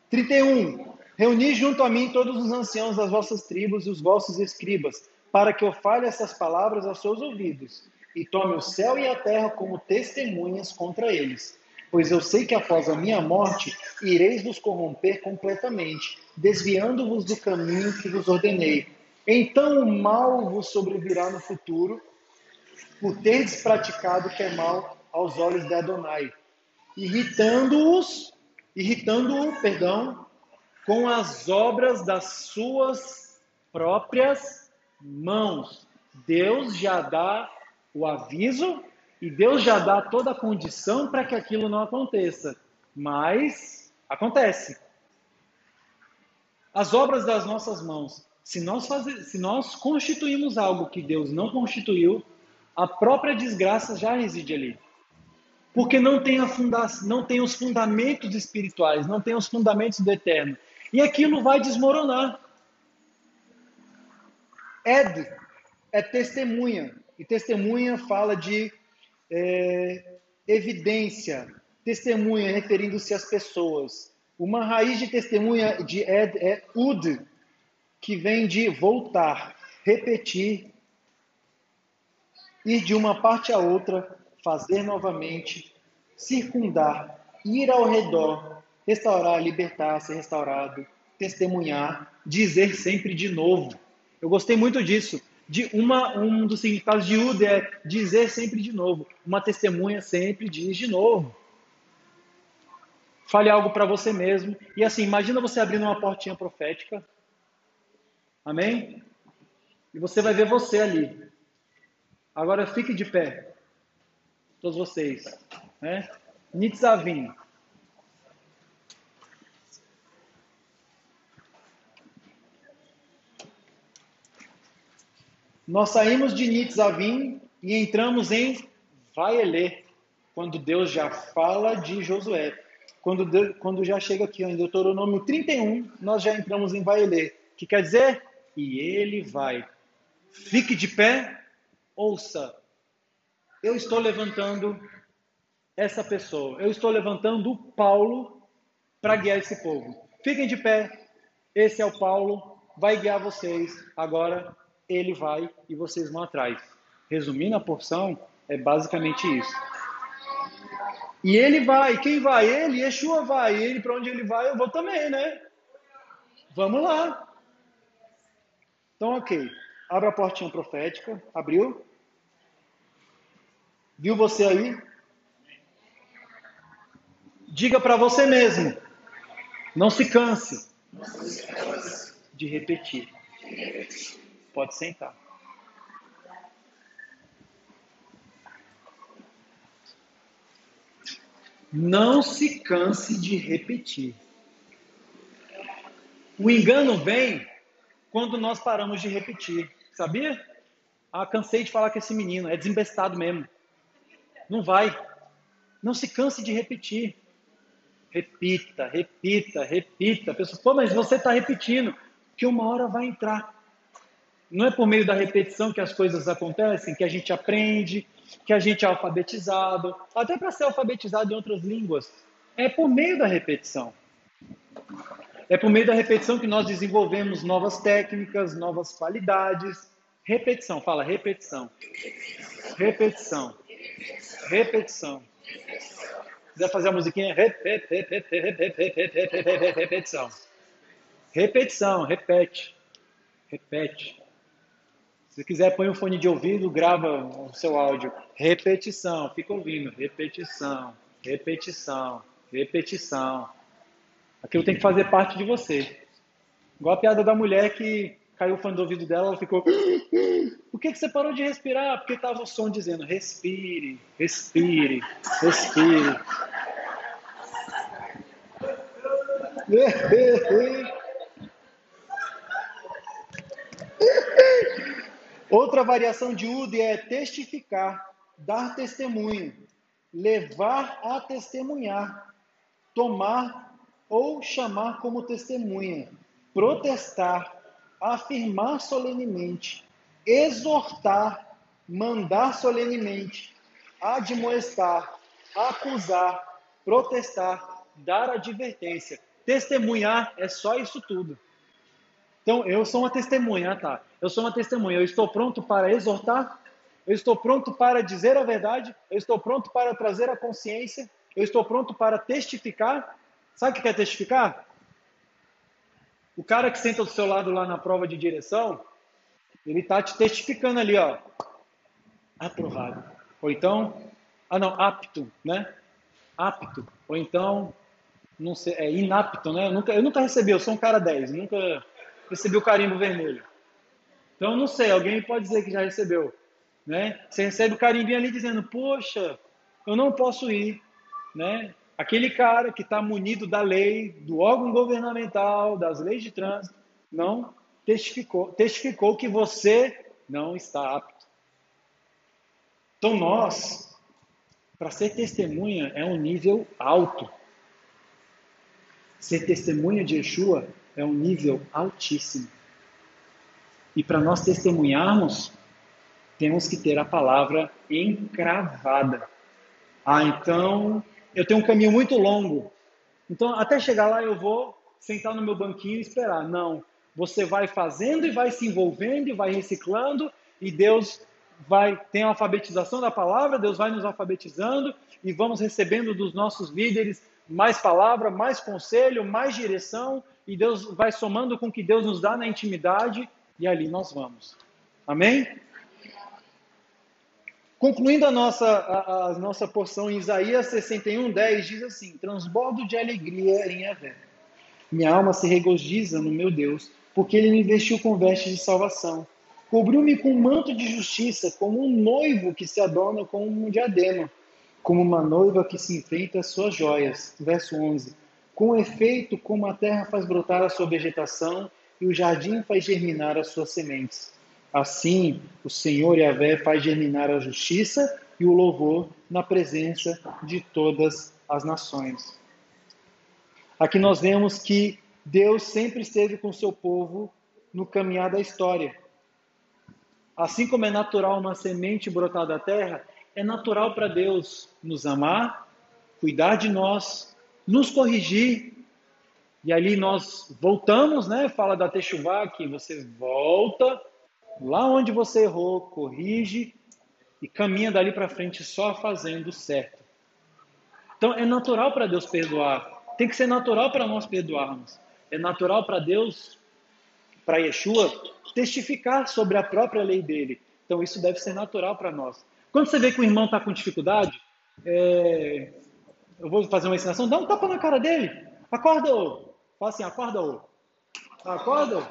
S1: 31. Reuni junto a mim todos os anciãos das vossas tribos e os vossos escribas, para que eu fale essas palavras aos seus ouvidos, e tome o céu e a terra como testemunhas contra eles. Pois eu sei que após a minha morte ireis vos corromper completamente, desviando-vos do caminho que vos ordenei. Então o mal vos sobrevirá no futuro, por teres praticado o que é mal aos olhos de Adonai, irritando-os, irritando-o, perdão, com as obras das suas próprias mãos. Deus já dá o aviso e Deus já dá toda a condição para que aquilo não aconteça. Mas acontece. As obras das nossas mãos. Se nós, fazer, se nós constituímos algo que Deus não constituiu, a própria desgraça já reside ali. Porque não tem, a funda não tem os fundamentos espirituais, não tem os fundamentos do eterno. E aquilo vai desmoronar. Ed é testemunha. E testemunha fala de é, evidência. Testemunha referindo-se às pessoas. Uma raiz de testemunha de Ed é ud, que vem de voltar, repetir, ir de uma parte a outra, fazer novamente, circundar, ir ao redor, restaurar, libertar, ser restaurado, testemunhar, dizer sempre de novo. Eu gostei muito disso. De uma, um dos significados de Ude é dizer sempre de novo. Uma testemunha sempre diz de novo. Fale algo para você mesmo. E assim, imagina você abrindo uma portinha profética. Amém? E você vai ver você ali. Agora fique de pé. Todos vocês. Né? Nitzavim. Nós saímos de Nitzavim e entramos em Vaelê, quando Deus já fala de Josué. Quando, Deus, quando já chega aqui em Deuteronômio 31, nós já entramos em Vaelê. que quer dizer? E ele vai. Fique de pé, ouça. Eu estou levantando essa pessoa. Eu estou levantando Paulo para guiar esse povo. Fiquem de pé. Esse é o Paulo. Vai guiar vocês. Agora ele vai e vocês vão atrás. Resumindo a porção, é basicamente isso. E ele vai, quem vai? Ele, Yeshua vai. Ele, para onde ele vai, eu vou também, né? Vamos lá. Então, ok. Abra a portinha profética. Abriu? Viu você aí? Diga para você mesmo. Não se canse de repetir. Pode sentar. Não se canse de repetir. O engano vem quando nós paramos de repetir. Sabia? Ah, cansei de falar com esse menino, é desembestado mesmo. Não vai. Não se canse de repetir. Repita, repita, repita. A pessoa, pô, mas você está repetindo, que uma hora vai entrar. Não é por meio da repetição que as coisas acontecem, que a gente aprende, que a gente é alfabetizado, até para ser alfabetizado em outras línguas. É por meio da repetição. É por meio da repetição que nós desenvolvemos novas técnicas, novas qualidades. Repetição, fala repetição. Repetição. Repetição. Quiser fazer a musiquinha? Repetição. Repetição, repete. Repete. Se quiser, põe um fone de ouvido, grava o seu áudio. Repetição, fica ouvindo. Repetição, repetição, repetição. Aquilo tem que fazer parte de você. Igual a piada da mulher que caiu o fone do ouvido dela, ela ficou. Por que, que você parou de respirar? Porque estava o som dizendo: respire, respire, respire. Outra variação de UD é testificar, dar testemunho, levar a testemunhar, tomar ou chamar como testemunha, protestar, afirmar solenemente, exortar, mandar solenemente, admoestar, acusar, protestar, dar advertência. Testemunhar é só isso tudo. Então, eu sou uma testemunha, tá? Eu sou uma testemunha. Eu estou pronto para exortar, eu estou pronto para dizer a verdade, eu estou pronto para trazer a consciência, eu estou pronto para testificar. Sabe o que é testificar? O cara que senta do seu lado lá na prova de direção, ele está te testificando ali, ó. Aprovado. Ou então, ah não, apto, né? Apto. Ou então, não sei, é inapto, né? Eu nunca, eu nunca recebi, eu sou um cara 10, nunca recebi o carimbo vermelho. Então, não sei, alguém pode dizer que já recebeu. Né? Você recebe o carimbinho ali dizendo, poxa, eu não posso ir. Né? Aquele cara que está munido da lei, do órgão governamental, das leis de trânsito, não testificou, testificou que você não está apto. Então, nós, para ser testemunha, é um nível alto. Ser testemunha de Yeshua é um nível altíssimo. E para nós testemunharmos, temos que ter a palavra encravada. Ah, então eu tenho um caminho muito longo. Então, até chegar lá, eu vou sentar no meu banquinho e esperar. Não. Você vai fazendo e vai se envolvendo e vai reciclando, e Deus vai ter a alfabetização da palavra, Deus vai nos alfabetizando e vamos recebendo dos nossos líderes mais palavra, mais conselho, mais direção, e Deus vai somando com o que Deus nos dá na intimidade, e ali nós vamos. Amém? Concluindo a nossa, a, a nossa porção em Isaías 61, 10, diz assim: Transbordo de alegria em Avé. Minha alma se regozija no meu Deus, porque ele me vestiu com vestes de salvação. Cobriu-me com um manto de justiça, como um noivo que se adorna com um diadema como uma noiva que se enfeita as suas joias. Verso 11. Com efeito, como a terra faz brotar a sua vegetação e o jardim faz germinar as suas sementes. Assim, o Senhor Yahvé faz germinar a justiça e o louvor na presença de todas as nações. Aqui nós vemos que Deus sempre esteve com seu povo no caminhar da história. Assim como é natural uma semente brotar da terra, é natural para Deus nos amar, cuidar de nós, nos corrigir. E ali nós voltamos, né? Fala da Techuvá que você volta lá onde você errou, corrige e caminha dali para frente só fazendo certo. Então é natural para Deus perdoar. Tem que ser natural para nós perdoarmos. É natural para Deus, para Yeshua, testificar sobre a própria lei dele. Então isso deve ser natural para nós. Quando você vê que o irmão está com dificuldade, é, eu vou fazer uma ensinação, dá um tapa na cara dele. Acorda, ô. Fala assim, acorda, ô. Acorda, ô.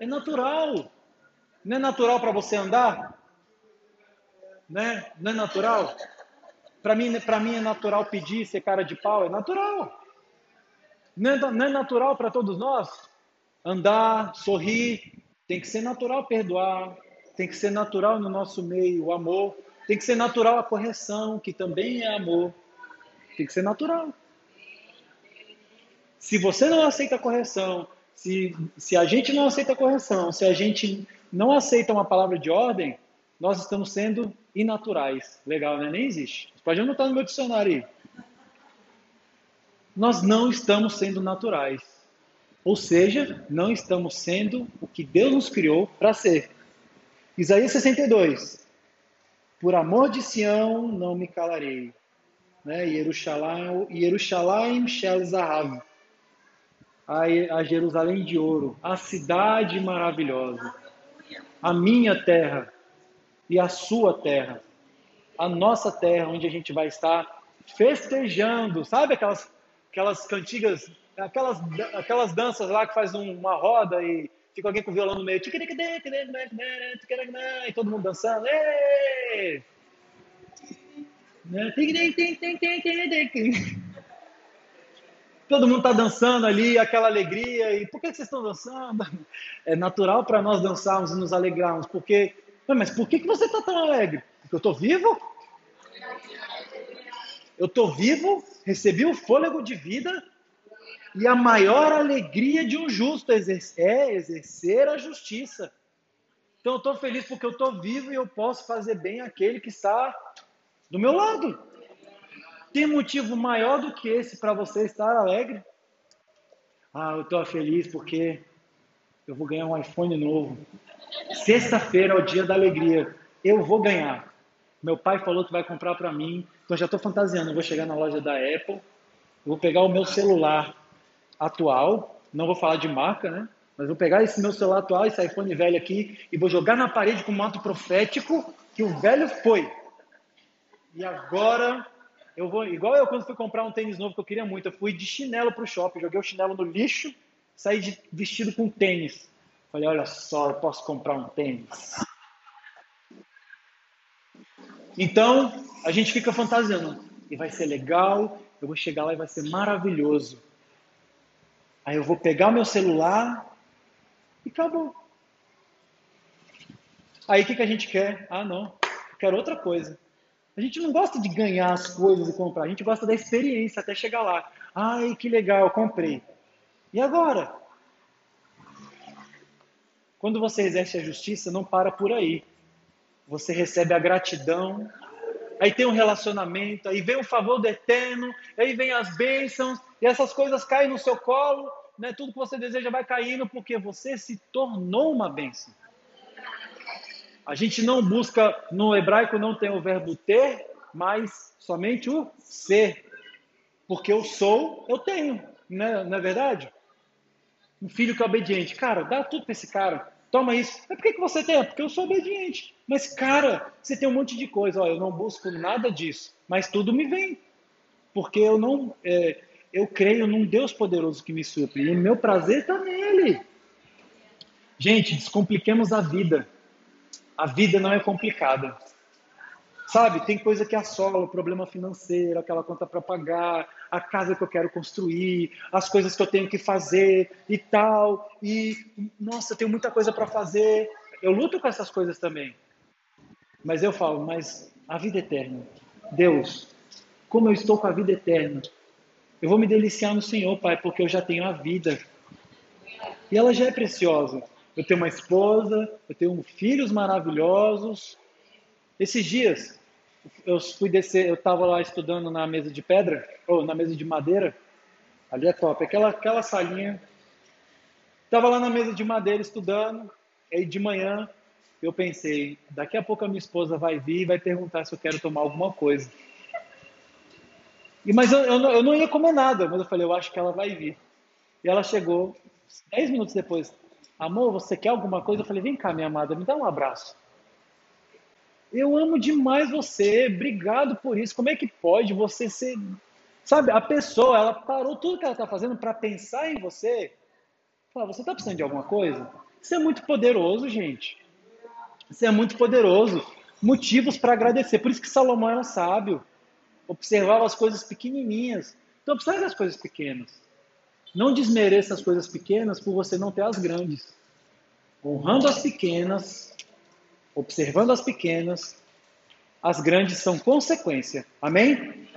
S1: É natural. Não é natural para você andar? Né? Não é natural? Para mim, para mim é natural pedir ser cara de pau, é natural. Não é, não é natural para todos nós? Andar, sorrir, tem que ser natural perdoar, tem que ser natural no nosso meio o amor, tem que ser natural a correção, que também é amor. Tem que ser natural. Se você não aceita a correção, se, se a gente não aceita a correção, se a gente não aceita uma palavra de ordem, nós estamos sendo inaturais. Legal, né? Nem existe. Pode anotar no meu dicionário aí. Nós não estamos sendo naturais. Ou seja, não estamos sendo o que Deus nos criou para ser. Isaías 62. Por amor de Sião não me calarei. Né? Jerusalém Shel Zahav. A Jerusalém de ouro, a cidade maravilhosa, a minha terra e a sua terra, a nossa terra, onde a gente vai estar festejando, sabe aquelas, aquelas cantigas, aquelas, aquelas danças lá que faz uma roda e fica alguém com o violão no meio, e todo mundo dançando. Todo mundo está dançando ali, aquela alegria. E por que vocês estão dançando? É natural para nós dançarmos e nos alegrarmos. Porque, mas por que, que você está tão alegre? Porque eu estou vivo? Eu estou vivo, recebi o fôlego de vida, E a maior alegria de um justo é exercer a justiça. Então eu estou feliz porque eu estou vivo e eu posso fazer bem aquele que está do meu lado. Tem motivo maior do que esse para você estar alegre? Ah, eu estou feliz porque eu vou ganhar um iPhone novo. Sexta-feira é o dia da alegria. Eu vou ganhar. Meu pai falou que vai comprar para mim. Então já estou fantasiando. Eu vou chegar na loja da Apple. vou pegar o meu celular atual. Não vou falar de marca, né? Mas vou pegar esse meu celular atual, esse iPhone velho aqui, e vou jogar na parede com um manto profético que o velho foi. E agora eu vou, igual eu quando fui comprar um tênis novo que eu queria muito, eu fui de chinelo pro shopping, joguei o chinelo no lixo, saí de, vestido com tênis. Falei, olha só, eu posso comprar um tênis. Então, a gente fica fantasiando. E vai ser legal, eu vou chegar lá e vai ser maravilhoso. Aí eu vou pegar o meu celular e acabou. Aí o que, que a gente quer? Ah, não, eu quero outra coisa. A gente não gosta de ganhar as coisas e comprar, a gente gosta da experiência até chegar lá. Ai, que legal, comprei. E agora? Quando você exerce a justiça, não para por aí. Você recebe a gratidão, aí tem um relacionamento, aí vem o favor do eterno, aí vem as bênçãos, e essas coisas caem no seu colo, né? tudo que você deseja vai caindo porque você se tornou uma bênção. A gente não busca, no hebraico não tem o verbo ter, mas somente o ser. Porque eu sou, eu tenho, né? não é verdade? Um filho que é obediente. Cara, dá tudo para esse cara. Toma isso. Mas por que, que você tem? Porque eu sou obediente. Mas, cara, você tem um monte de coisa. Ó, eu não busco nada disso. Mas tudo me vem. Porque eu não. É, eu creio num Deus poderoso que me supre. E meu prazer está nele. Gente, descompliquemos a vida. A vida não é complicada. Sabe, tem coisa que assola, o problema financeiro, aquela conta para pagar, a casa que eu quero construir, as coisas que eu tenho que fazer e tal. E, nossa, tenho muita coisa para fazer. Eu luto com essas coisas também. Mas eu falo, mas a vida eterna. Deus, como eu estou com a vida eterna, eu vou me deliciar no Senhor, Pai, porque eu já tenho a vida. E ela já é preciosa. Eu tenho uma esposa, eu tenho filhos maravilhosos. Esses dias, eu fui descer, eu estava lá estudando na mesa de pedra, ou na mesa de madeira. Ali é top. Aquela, aquela salinha. Estava lá na mesa de madeira estudando. Aí de manhã eu pensei, daqui a pouco a minha esposa vai vir e vai perguntar se eu quero tomar alguma coisa. E, mas eu, eu, eu não ia comer nada, mas eu falei, eu acho que ela vai vir. E ela chegou, dez minutos depois, Amor, você quer alguma coisa? Eu falei, vem cá, minha amada, me dá um abraço. Eu amo demais você, obrigado por isso. Como é que pode você ser. Sabe, a pessoa, ela parou tudo que ela está fazendo para pensar em você. Fala, você está precisando de alguma coisa? Isso é muito poderoso, gente. Isso é muito poderoso. Motivos para agradecer. Por isso que Salomão era sábio. Observava as coisas pequenininhas. Então, observe as coisas pequenas. Não desmereça as coisas pequenas por você não ter as grandes. Honrando as pequenas, observando as pequenas, as grandes são consequência. Amém?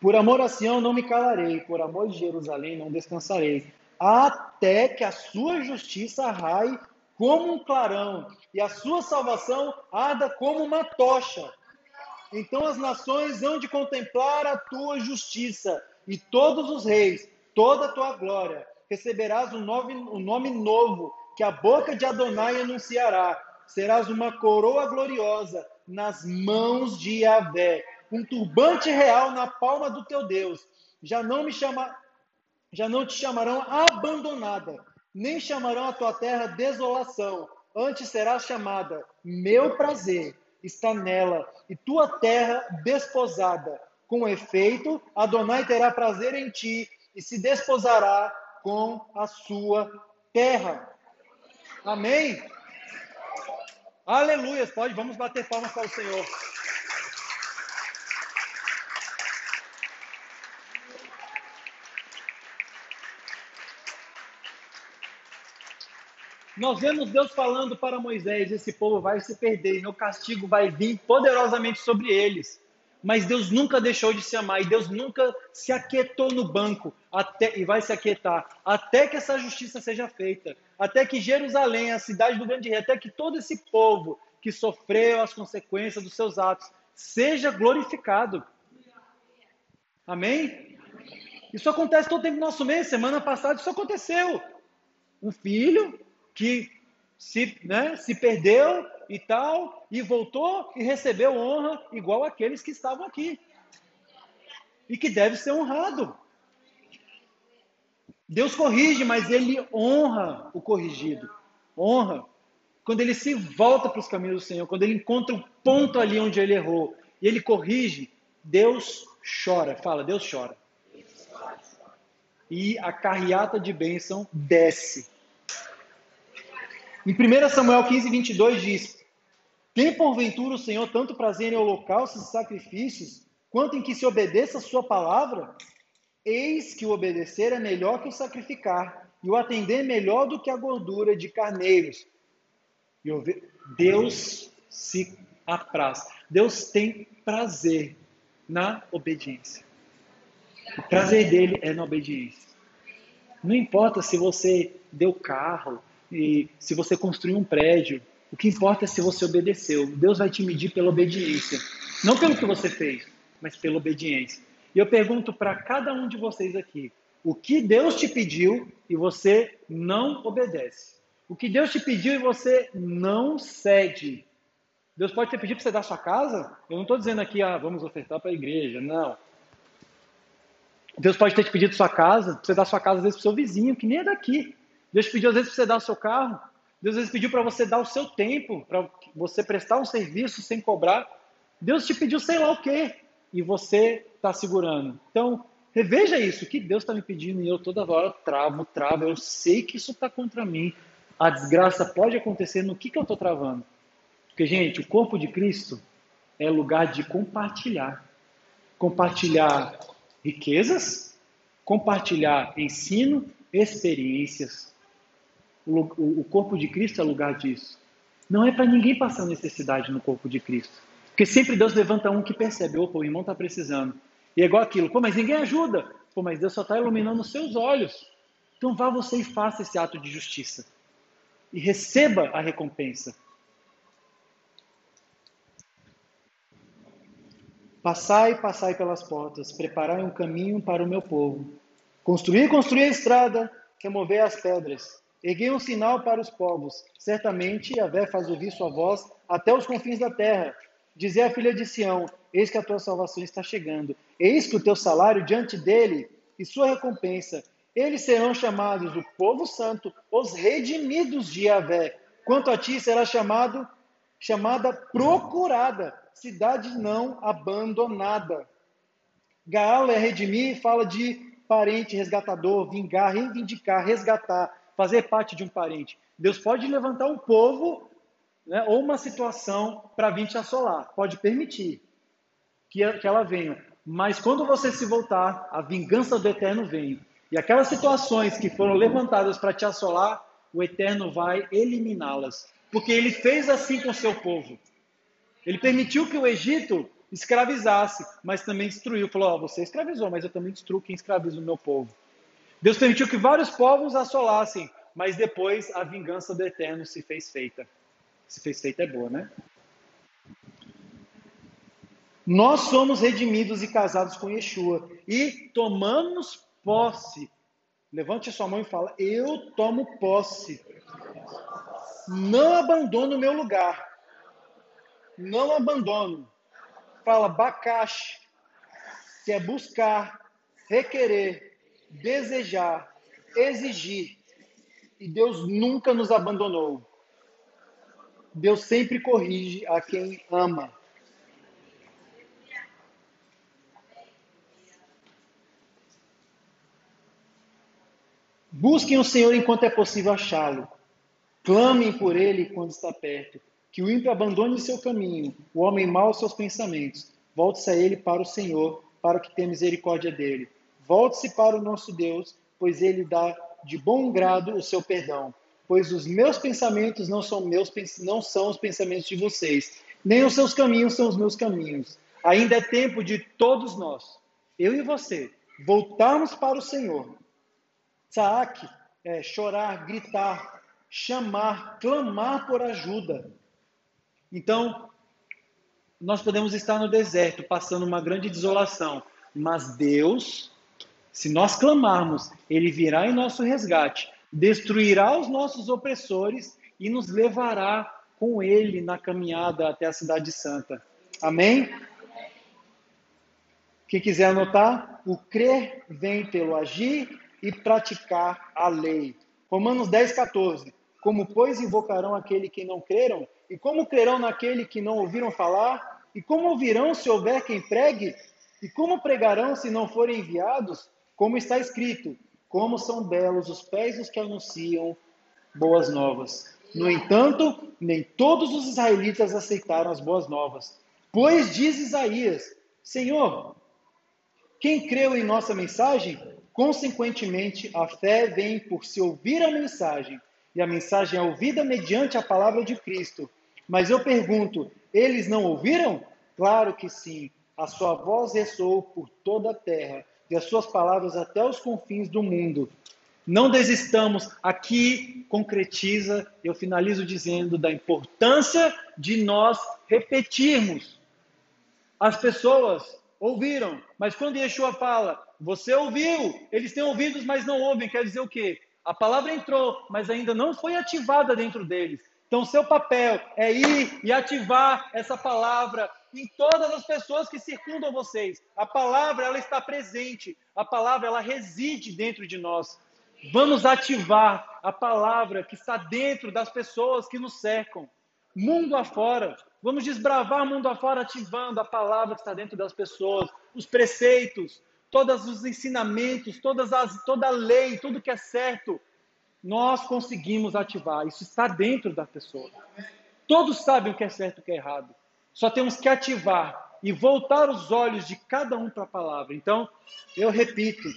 S1: Por amor a Sião não me calarei, por amor de Jerusalém não descansarei, até que a sua justiça raie como um clarão e a sua salvação arda como uma tocha. Então as nações hão de contemplar a tua justiça e todos os reis, toda a tua glória. Receberás um nome, um nome novo que a boca de Adonai anunciará. Serás uma coroa gloriosa nas mãos de Yahvé, um turbante real na palma do teu Deus. Já não me chama, já não te chamarão abandonada, nem chamarão a tua terra desolação. Antes serás chamada meu prazer está nela e tua terra desposada. Com efeito, Adonai terá prazer em ti e se desposará com a sua terra. Amém? Aleluia. Pode, vamos bater palmas para o Senhor. Nós vemos Deus falando para Moisés: esse povo vai se perder, meu castigo vai vir poderosamente sobre eles. Mas Deus nunca deixou de se amar e Deus nunca se aquietou no banco até e vai se aquietar até que essa justiça seja feita, até que Jerusalém, a cidade do grande rei, até que todo esse povo que sofreu as consequências dos seus atos seja glorificado. Amém? Isso acontece todo tempo no nosso mês. Semana passada isso aconteceu. Um filho que se, né, se perdeu e tal, e voltou e recebeu honra igual aqueles que estavam aqui. E que deve ser honrado. Deus corrige, mas ele honra o corrigido. Honra. Quando ele se volta para os caminhos do Senhor, quando ele encontra o ponto ali onde ele errou, e ele corrige, Deus chora. Fala, Deus chora. E a carreata de bênção desce. Em 1 Samuel 15, 22 diz: Tem porventura o Senhor tanto prazer em holocaustos e sacrifícios, quanto em que se obedeça a sua palavra? Eis que o obedecer é melhor que o sacrificar, e o atender melhor do que a gordura de carneiros. Deus se apraz. Deus tem prazer na obediência. O prazer dele é na obediência. Não importa se você deu carro, e se você construiu um prédio, o que importa é se você obedeceu. Deus vai te medir pela obediência. Não pelo que você fez, mas pela obediência. E eu pergunto para cada um de vocês aqui: o que Deus te pediu e você não obedece? O que Deus te pediu e você não cede? Deus pode ter pedido para você dar sua casa? Eu não estou dizendo aqui, ah, vamos ofertar para a igreja. Não. Deus pode ter te pedido sua casa, você dar sua casa às vezes para o seu vizinho, que nem é daqui. Deus pediu às vezes para você dar o seu carro. Deus às vezes pediu para você dar o seu tempo, para você prestar um serviço sem cobrar. Deus te pediu sei lá o quê e você está segurando. Então, reveja isso. O que Deus está me pedindo e eu toda hora travo, travo. Eu sei que isso está contra mim. A desgraça pode acontecer no que, que eu estou travando. Porque, gente, o corpo de Cristo é lugar de compartilhar. Compartilhar riquezas, compartilhar ensino, experiências, o, corpo de Cristo é lugar disso. Não é para ninguém passar necessidade no corpo de Cristo. Porque sempre Deus levanta um que percebe, opa, o irmão está precisando. E é igual aquilo, pô, mas ninguém ajuda. Pô, mas Deus só está iluminando os seus olhos. Então vá você e faça esse ato de justiça. E receba a recompensa. Passai, passai pelas portas, preparai um caminho para o meu povo. Construir, construir a estrada, remover as pedras. Erguei um sinal para os povos. Certamente Yahvé faz ouvir sua voz até os confins da terra. Dizer à filha de Sião: Eis que a tua salvação está chegando. Eis que o teu salário diante dele e sua recompensa. Eles serão chamados o povo santo, os redimidos de Yahvé. Quanto a ti será chamado chamada procurada, cidade não abandonada. Gaal é redimir, fala de parente resgatador, vingar, reivindicar, resgatar fazer parte de um parente. Deus pode levantar um povo né, ou uma situação para vir te assolar. Pode permitir que, ela venha. Mas quando você se voltar, a vingança do Eterno vem. E aquelas situações que foram levantadas para te assolar, o Eterno vai eliminá-las. Porque ele fez assim com o seu povo. Ele permitiu que o Egito escravizasse, mas também destruiu. Falou: oh, você escravizou, mas eu também destruo quem escraviza o meu povo. Deus permitiu que vários povos assolassem, mas depois a vingança do Eterno se fez feita. Se fez feita é boa, né? Nós somos redimidos e casados com Yeshua e tomamos posse. Levante sua mão e fala: Eu tomo posse. Não abandono o meu lugar. Não abandono. Fala bacache, que é buscar, requerer, desejar, exigir. E Deus nunca nos abandonou. Deus sempre corrige a quem ama. Busquem o Senhor enquanto é possível achá-lo. Clamem por ele quando está perto. Que o ímpio abandone seu caminho, o homem mau seus pensamentos. Volte-se a ele para o Senhor, para que tenha misericórdia dele. Volte-se para o nosso Deus, pois ele dá de bom grado o seu perdão. Pois os meus pensamentos não são meus, não são os pensamentos de vocês, nem os seus caminhos são os meus caminhos. Ainda é tempo de todos nós, eu e você, voltarmos para o Senhor. Saak é chorar, gritar, chamar, clamar por ajuda. Então, nós podemos estar no deserto, passando uma grande desolação, mas Deus, se nós clamarmos, Ele virá em nosso resgate, destruirá os nossos opressores e nos levará com Ele na caminhada até a Cidade Santa. Amém? Quem quiser anotar, o crer vem pelo agir e praticar a lei. Romanos 10, 14. Como, pois, invocarão aquele que não creram? E como crerão naquele que não ouviram falar? E como ouvirão se houver quem pregue? E como pregarão se não forem enviados? Como está escrito: Como são belos os pés dos que anunciam boas novas. No entanto, nem todos os israelitas aceitaram as boas novas. Pois diz Isaías: Senhor, quem creu em nossa mensagem? Consequentemente, a fé vem por se ouvir a mensagem, e a mensagem é ouvida mediante a palavra de Cristo. Mas eu pergunto: eles não ouviram? Claro que sim. A sua voz ressoou por toda a terra, e as suas palavras até os confins do mundo. Não desistamos. Aqui concretiza, eu finalizo dizendo da importância de nós repetirmos. As pessoas ouviram, mas quando Yeshua fala, você ouviu, eles têm ouvidos, mas não ouvem, quer dizer o quê? A palavra entrou, mas ainda não foi ativada dentro deles. Então, seu papel é ir e ativar essa palavra em todas as pessoas que circundam vocês. A palavra, ela está presente. A palavra, ela reside dentro de nós. Vamos ativar a palavra que está dentro das pessoas que nos cercam. Mundo afora. Vamos desbravar mundo afora ativando a palavra que está dentro das pessoas, os preceitos, todos os ensinamentos, todas as, toda a lei, tudo que é certo, nós conseguimos ativar. Isso está dentro da pessoa. Todos sabem o que é certo e o que é errado. Só temos que ativar e voltar os olhos de cada um para a palavra. Então, eu repito,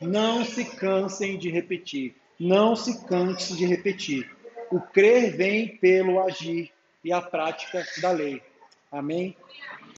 S1: não se cansem de repetir. Não se canse de repetir. O crer vem pelo agir e a prática da lei. Amém?